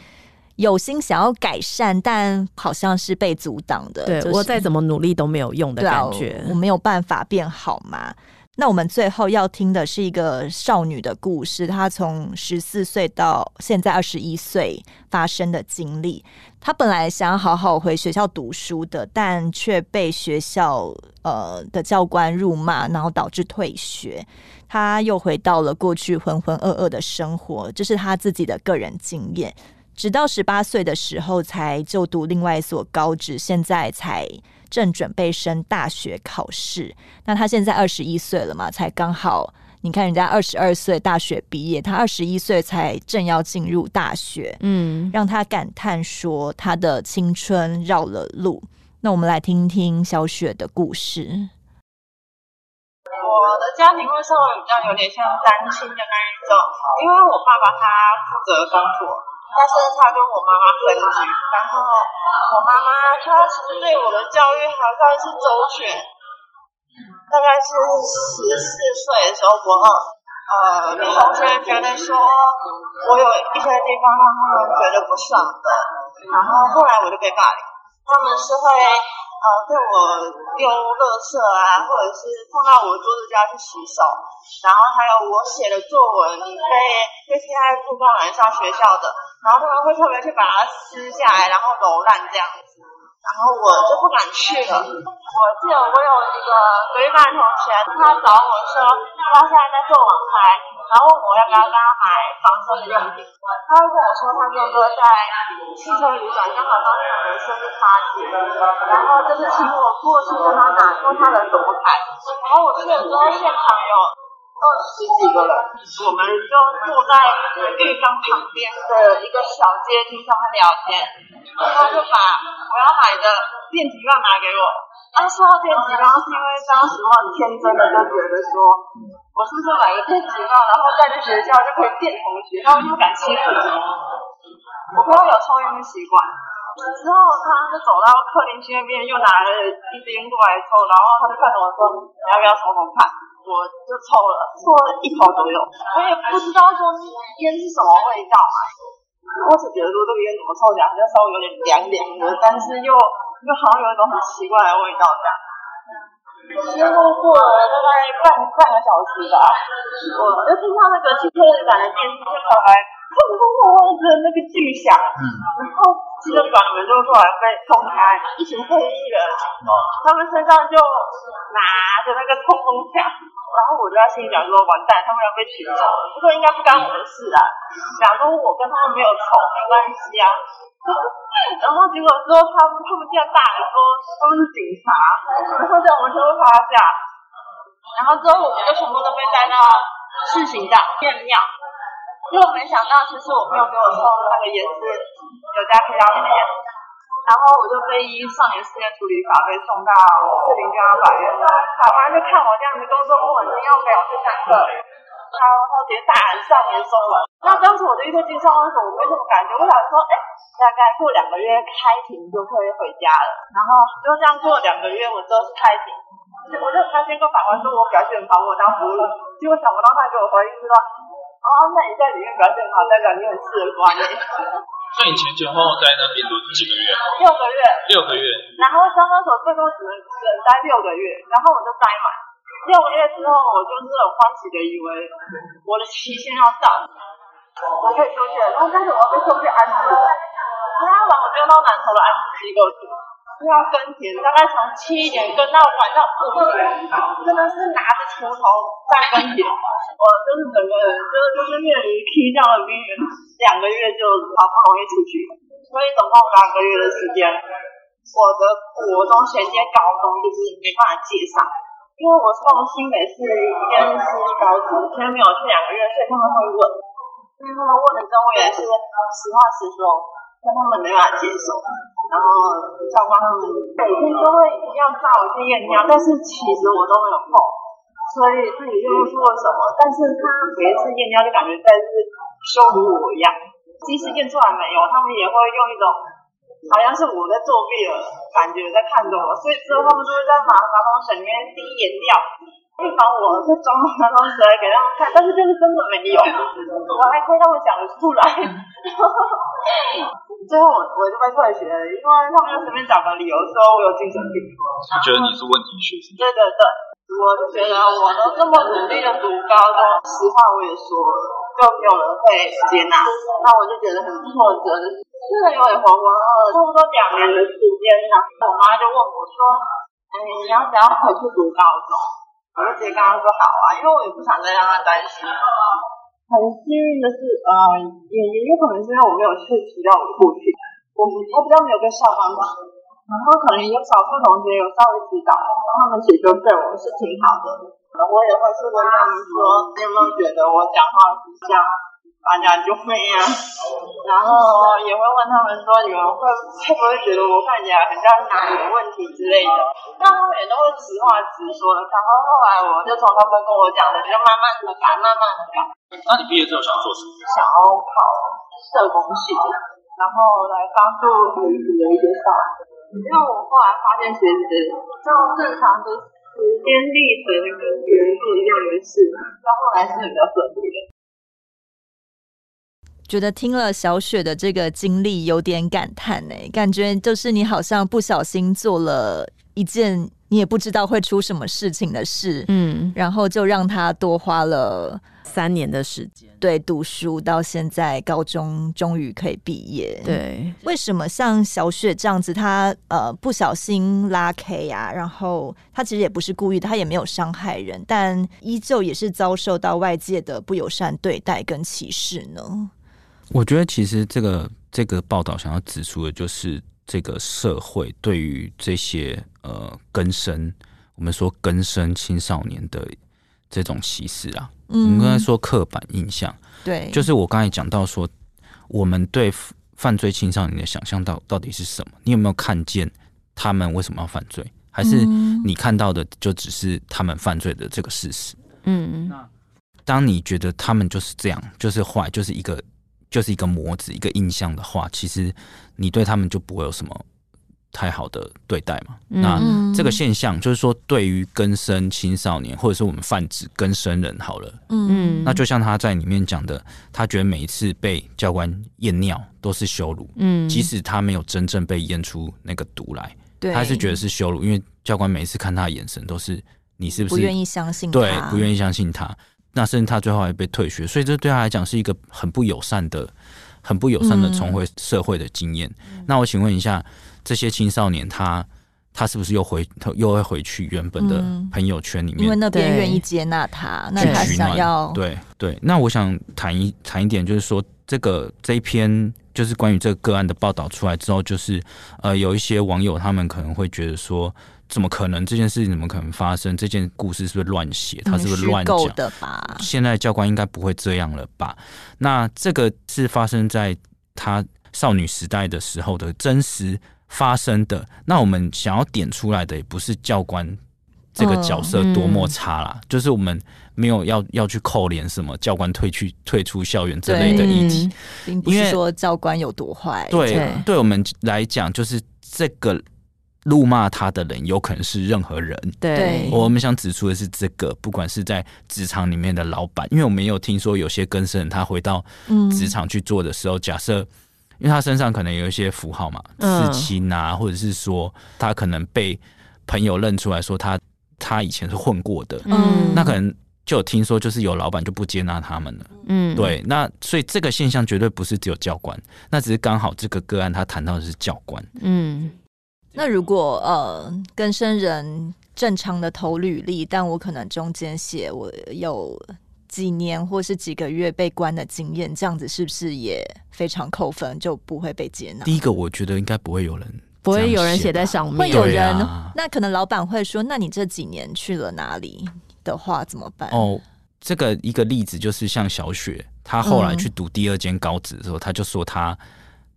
有心想要改善，但好像是被阻挡的。对、就是、我再怎么努力都没有用的感觉，啊、我没有办法变好嘛。那我们最后要听的是一个少女的故事，她从十四岁到现在二十一岁发生的经历。她本来想好好回学校读书的，但却被学校呃的教官辱骂，然后导致退学。她又回到了过去浑浑噩噩的生活，这是她自己的个人经验。直到十八岁的时候才就读另外一所高职，现在才正准备升大学考试。那他现在二十一岁了嘛，才刚好，你看人家二十二岁大学毕业，他二十一岁才正要进入大学，嗯，让他感叹说他的青春绕了路。那我们来听听小雪的故事。我的家庭会稍微比较有点像单亲的那一种，因为我爸爸他负责工作。但是他跟我妈妈分居，然后我妈妈她其实对我的教育还算是周全，大概是十四岁的时候，我呃同学觉得说我有一些地方让他们觉得不爽的，然后后来我就被霸凌，他们是会呃对我丢垃圾啊，或者是碰到我桌子就要去洗手，然后还有我写的作文被被现在不光能上学校的，然后他们会特别去把它撕下来，然后揉烂这样子。然后我就不敢去了。我记得我有一个隔壁班同学，他找我说他现在在做网拍，然后我要不要跟他买防身的用品？他会跟我说他哥哥在汽车旅馆刚好当天有人生日 party，然后就是请我过去跟他拿用他的手牌。然后我去了之后，现场有二十几个人，我们就坐在浴缸旁边的一个小阶梯上面聊天。他就把我要买的电击棒拿给我。他说到电击棒，是因为当时我很天真的就觉得说，我是不是买个电击棒，然后带去学校就可以电同学，他们就不敢欺负我。我朋友有抽烟的习惯，之后他就走到客厅去那边，又拿了一支烟过来抽，然后他就看着我说：“你要不要抽抽看？”我就抽了，抽了一口左右，我也不知道说烟是什么味道啊。我只觉得说这个烟怎么抽起来好像稍微有点凉凉的，但是又又好像有一种很奇怪的味道这样。之后过了大概半半个小时吧，我就听到那个汽车旅馆的电视就传来砰砰砰砰的那个巨响，然后汽车旅馆的门就突然被冲开，一群黑衣人，他们身上就拿着那个冲锋枪。然后我就在心里想说，完蛋，他们要被取走了，不过应该不干我的事啊。想说我跟他们没有仇，没关系啊。然后结果之后，他们他们竟然大喊说他们是警察，然后在我们全部趴下。然后之后我们就全部都被带到市刑大验尿，结果没想到其实我朋友给我送的那个也是有加可以让你们验。然后我就被依少年事件处理法被送到士林地方法院，法官就看我这样子工作不稳定，又没有去上课，然后直接大喊少年收了。那当时我的预设金上的时候，我没什么感觉，我想说，哎，大概过两个月开庭就可以回家了。然后就这样过两个月，我就是开庭，我就开心跟法官说我表现很好，我当服务了。结果想不到他给我回应说，哦，那你在里面表现好，代表你很适合管理。所以你前前后后在那边都几个月？六个月。六个月。然后上班所最多只能只能待六个月，然后我就待满。六个月之后，我就是很欢喜的以为我的期限要到，我可以出去了。然后但是我要被送去安置，他要把我丢到南头的安置机构去，就要耕田，大概从七点耕到晚上五点，真的是拿着锄头在耕田。我就是整个人，就是就是面临踢这样的。边缘，两个月就好不容易出去，所以总共两个月的时间，我的国中衔接高中就是没办法接上，因为我送新北市跟私立高中，前面没有去两个月，所以他们会问，所以他们问的时候，我也是实话实说，但他们没办法接受，然后教官他们每天都会要叫我去验尿，但是其实我都没有碰。所以自己又说了什么，但是他每一次验尿就感觉在是羞辱我一样，即使验出来没有，他们也会用一种好像是我在作弊的感觉在看着我，所以之后他们就会在马马桶水里面滴眼药，预防我是装马桶水给他们看，但是就是根本没有，我还亏他们讲得出来，最后我我就被退学了，因为他们就随便找个理由说我有精神病，他觉得你是问题学生，对对对。我就觉得我都这么努力的读高中，实话我也说了，就没有人会接纳，那我就觉得很挫折，真的有点惶惶。然后差不多两年的时间，然后我妈就问我说：“哎，你要不要回去读高中？”我就直接跟他说：“好啊，因为我也不想再让他担心。”很幸运的是，呃，也也有可能是因为我没有去提到我的过去，我我比较没有跟校方讲。然后可能有少数同学有稍微指导，他们其实对我是挺好的。我也会去问他们说，你有没有觉得我讲话很像大家就会呀？然后也会问他们说，你们会会不会觉得我看起来很像哪里有问题之类的？但他们也都会实话实说。然后后来我就从他们跟我讲的，就慢慢的改，慢慢的改。那你毕业之后想要做什么？想要考社工系，然后来帮助女子的一些少。因为我后来发现，其实就正常的时间历程跟别人不一样的事，到后来是比较顺利的。觉得听了小雪的这个经历，有点感叹呢，感觉就是你好像不小心做了一件你也不知道会出什么事情的事，嗯，然后就让他多花了三年的时间，对，读书到现在高中终于可以毕业。对，为什么像小雪这样子，他呃不小心拉 K 啊，然后他其实也不是故意的，他也没有伤害人，但依旧也是遭受到外界的不友善对待跟歧视呢？我觉得其实这个这个报道想要指出的就是。这个社会对于这些呃更生，我们说更生青少年的这种歧视啊，嗯、我们刚才说刻板印象，对，就是我刚才讲到说，我们对犯罪青少年的想象到到底是什么？你有没有看见他们为什么要犯罪？还是你看到的就只是他们犯罪的这个事实？嗯，那当你觉得他们就是这样，就是坏，就是一个。就是一个模子，一个印象的话，其实你对他们就不会有什么太好的对待嘛。嗯、那这个现象就是说，对于更生青少年，或者是我们泛指更生人好了，嗯，那就像他在里面讲的，他觉得每一次被教官验尿都是羞辱，嗯，即使他没有真正被验出那个毒来，对，他是觉得是羞辱，因为教官每一次看他的眼神都是你是不是不愿意相信他？对，不愿意相信他。那甚至他最后还被退学，所以这对他来讲是一个很不友善的、很不友善的重回社会的经验。嗯、那我请问一下，这些青少年他他是不是又回又会回去原本的朋友圈里面？因为那边愿意接纳他，那他想要对对。那我想谈一谈一点，就是说这个这一篇就是关于这个个案的报道出来之后，就是呃有一些网友他们可能会觉得说。怎么可能？这件事情怎么可能发生？这件故事是不是乱写？他是不是乱讲的吧？现在教官应该不会这样了吧？那这个是发生在他少女时代的时候的真实发生的。那我们想要点出来的也不是教官这个角色多么差啦，嗯、就是我们没有要要去扣连什么教官退去退出校园这类的议题，嗯、并不是说教官有多坏。对，对我们来讲，就是这个。怒骂他的人有可能是任何人，对，我们想指出的是这个，不管是在职场里面的老板，因为我们有听说有些更生人他回到职场去做的时候，嗯、假设因为他身上可能有一些符号嘛，刺青啊，或者是说他可能被朋友认出来说他他以前是混过的，嗯，那可能就有听说就是有老板就不接纳他们了，嗯，对，那所以这个现象绝对不是只有教官，那只是刚好这个个案他谈到的是教官，嗯。那如果呃，跟生人正常的投履历，但我可能中间写我有几年或是几个月被关的经验，这样子是不是也非常扣分，就不会被接纳？第一个，我觉得应该不会有人，不会有人写在上面，会有人。啊、那可能老板会说：“那你这几年去了哪里？”的话怎么办？哦，这个一个例子就是像小雪，她后来去读第二间高职的时候，她、嗯、就说她。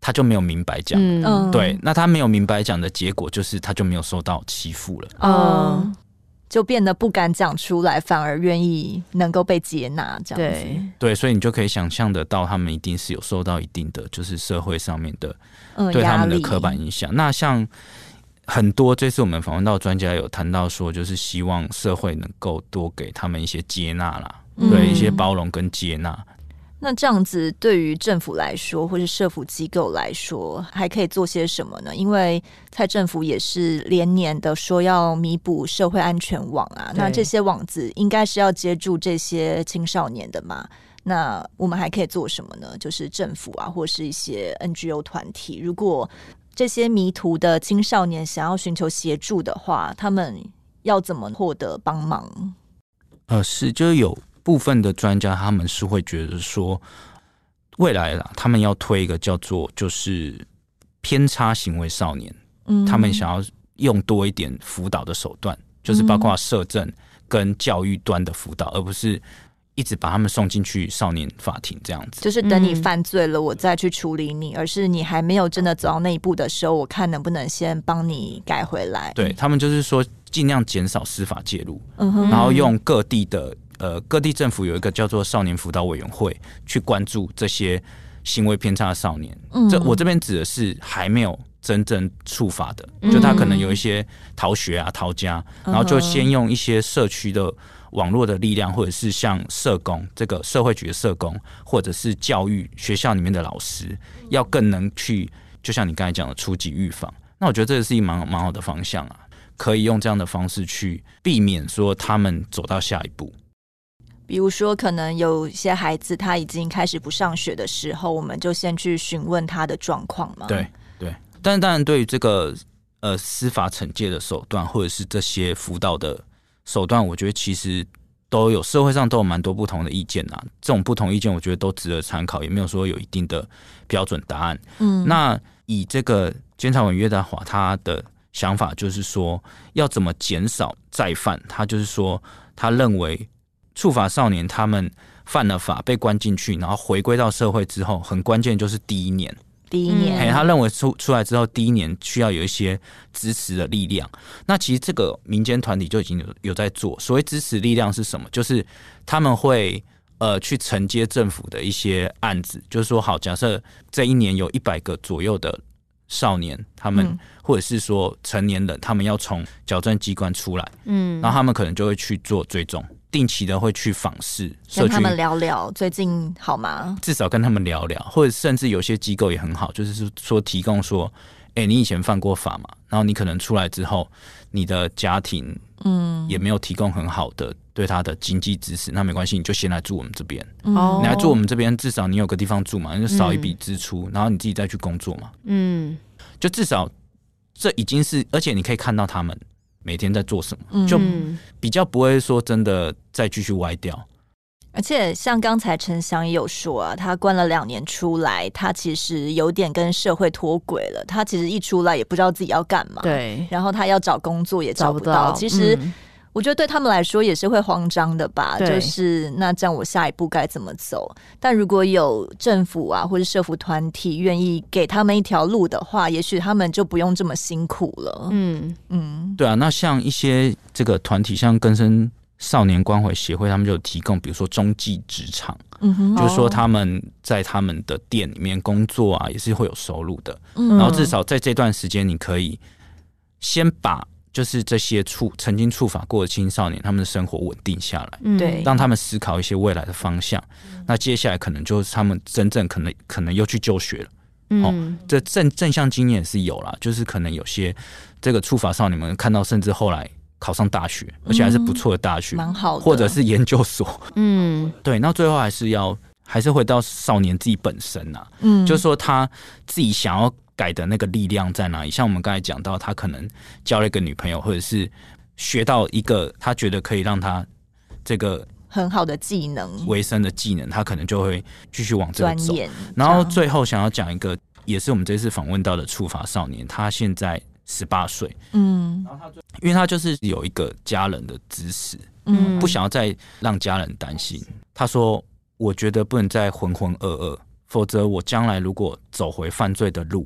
他就没有明白讲，嗯、对，那他没有明白讲的结果就是他就没有受到欺负了，嗯，就变得不敢讲出来，反而愿意能够被接纳这样子，对，对，所以你就可以想象得到，他们一定是有受到一定的就是社会上面的对他们的刻板印象。嗯、那像很多这次我们访问到专家有谈到说，就是希望社会能够多给他们一些接纳啦，嗯、对一些包容跟接纳。那这样子对于政府来说，或是社福机构来说，还可以做些什么呢？因为蔡政府也是连年的说要弥补社会安全网啊，那这些网子应该是要接住这些青少年的嘛？那我们还可以做什么呢？就是政府啊，或是一些 NGO 团体，如果这些迷途的青少年想要寻求协助的话，他们要怎么获得帮忙？呃，是就有。部分的专家他们是会觉得说，未来啦，他们要推一个叫做就是偏差行为少年，嗯，他们想要用多一点辅导的手段，就是包括社政跟教育端的辅导，而不是一直把他们送进去少年法庭这样子。就是等你犯罪了，我再去处理你，而是你还没有真的走到那一步的时候，我看能不能先帮你改回来。对，他们就是说尽量减少司法介入，嗯哼，然后用各地的。呃，各地政府有一个叫做少年辅导委员会，去关注这些行为偏差的少年。嗯，这我这边指的是还没有真正触发的，就他可能有一些逃学啊、逃家，然后就先用一些社区的网络的力量，或者是像社工这个社会局的社工，或者是教育学校里面的老师，要更能去，就像你刚才讲的初级预防。那我觉得这个是一蛮蛮好的方向啊。可以用这样的方式去避免说他们走到下一步。比如说，可能有些孩子他已经开始不上学的时候，我们就先去询问他的状况嘛。对对，但是当然，对于这个呃司法惩戒的手段，或者是这些辅导的手段，我觉得其实都有社会上都有蛮多不同的意见呐。这种不同意见，我觉得都值得参考，也没有说有一定的标准答案。嗯，那以这个监察委员约大华他的想法，就是说要怎么减少再犯，他就是说他认为。触法少年他们犯了法，被关进去，然后回归到社会之后，很关键就是第一年。第一年，嘿，他认为出出来之后，第一年需要有一些支持的力量。那其实这个民间团体就已经有有在做。所谓支持力量是什么？就是他们会呃去承接政府的一些案子，就是说，好，假设这一年有一百个左右的少年，他们、嗯、或者是说成年人，他们要从矫正机关出来，嗯，然后他们可能就会去做追踪。定期的会去访视，跟他们聊聊最近好吗？至少跟他们聊聊，或者甚至有些机构也很好，就是说提供说，哎、欸，你以前犯过法嘛？然后你可能出来之后，你的家庭嗯也没有提供很好的对他的经济支持，那没关系，你就先来住我们这边。哦、嗯，你来住我们这边，至少你有个地方住嘛，你就少一笔支出，嗯、然后你自己再去工作嘛。嗯，就至少这已经是，而且你可以看到他们。每天在做什么，就比较不会说真的再继续歪掉。而且像刚才陈翔也有说啊，他关了两年出来，他其实有点跟社会脱轨了。他其实一出来也不知道自己要干嘛，对。然后他要找工作也找不到。不到，其实。嗯我觉得对他们来说也是会慌张的吧，就是那这样我下一步该怎么走？但如果有政府啊或者社服团体愿意给他们一条路的话，也许他们就不用这么辛苦了。嗯嗯，对啊，那像一些这个团体，像根生少年关怀协会，他们就提供，比如说中继职场，嗯哼，就是说他们在他们的店里面工作啊，也是会有收入的。嗯，然后至少在这段时间，你可以先把。就是这些触曾经触法过的青少年，他们的生活稳定下来，对，让他们思考一些未来的方向。嗯、那接下来可能就是他们真正可能可能又去就学了。嗯、哦，这正正向经验也是有啦，就是可能有些这个触法少年们看到，甚至后来考上大学，而且还是不错的大学，蛮、嗯、好的，或者是研究所。嗯，对。那最后还是要还是回到少年自己本身呐、啊，嗯，就是说他自己想要。改的那个力量在哪里？像我们刚才讲到，他可能交了一个女朋友，或者是学到一个他觉得可以让他这个很好的技能、维生的技能，他可能就会继续往这边走。然后最后想要讲一个，也是我们这次访问到的触法少年，他现在十八岁，嗯，然后他就因为他就是有一个家人的支持，嗯，不想要再让家人担心。他说：“我觉得不能再浑浑噩噩，否则我将来如果走回犯罪的路。”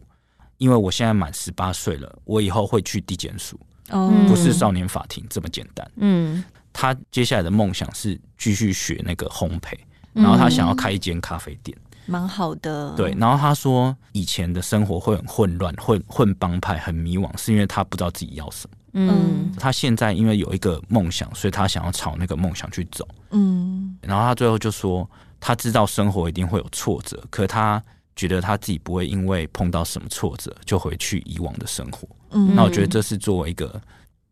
因为我现在满十八岁了，我以后会去地检署，哦，不是少年法庭这么简单。嗯，他接下来的梦想是继续学那个烘焙，然后他想要开一间咖啡店，蛮好的。对，然后他说以前的生活会很混乱，混混帮派，很迷惘，是因为他不知道自己要什么。嗯，他现在因为有一个梦想，所以他想要朝那个梦想去走。嗯，然后他最后就说，他知道生活一定会有挫折，可他。觉得他自己不会因为碰到什么挫折就回去以往的生活。嗯，那我觉得这是作为一个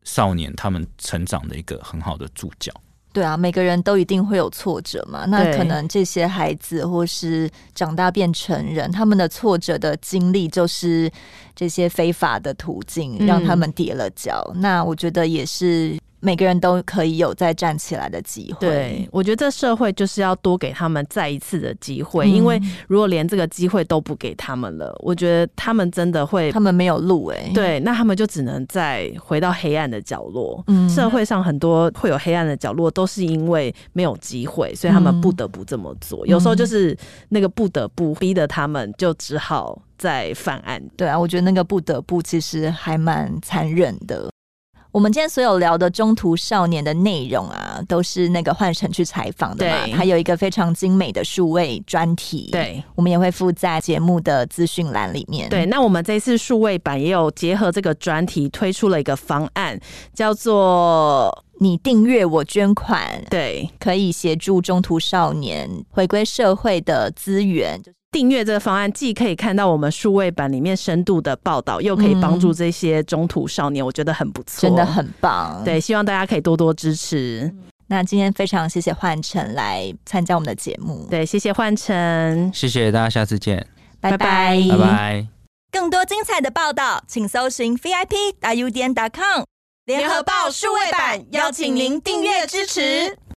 少年他们成长的一个很好的注脚。对啊，每个人都一定会有挫折嘛。那可能这些孩子或是长大变成人，他们的挫折的经历就是这些非法的途径让他们跌了脚。嗯，那我觉得也是。每个人都可以有再站起来的机会。对，我觉得这社会就是要多给他们再一次的机会，嗯，因为如果连这个机会都不给他们了，我觉得他们真的会，他们没有路哎。对，那他们就只能再回到黑暗的角落。嗯，社会上很多会有黑暗的角落，都是因为没有机会，所以他们不得不这么做。嗯，有时候就是那个不得不逼得他们，就只好再犯案。对啊，我觉得那个不得不其实还蛮残忍的。我们今天所有聊的中途少年的内容啊，都是那个幻城去采访的嘛，还有一个非常精美的数位专题，对，我们也会附在节目的资讯栏里面。对，那我们这次数位版也有结合这个专题，推出了一个方案，叫做“你订阅我捐款”，对，可以协助中途少年回归社会的资源。订阅这个方案，既可以看到我们数位版里面深度的报道，又可以帮助这些中途少年，我觉得很不错，真的很棒。对，希望大家可以多多支持。那今天非常谢谢焕城来参加我们的节目，对，谢谢焕城，谢谢大家，下次见，拜拜，拜拜。更多精彩的报道，请搜寻 VIP 大 U 点 com 联合报数位版，邀请您订阅支持。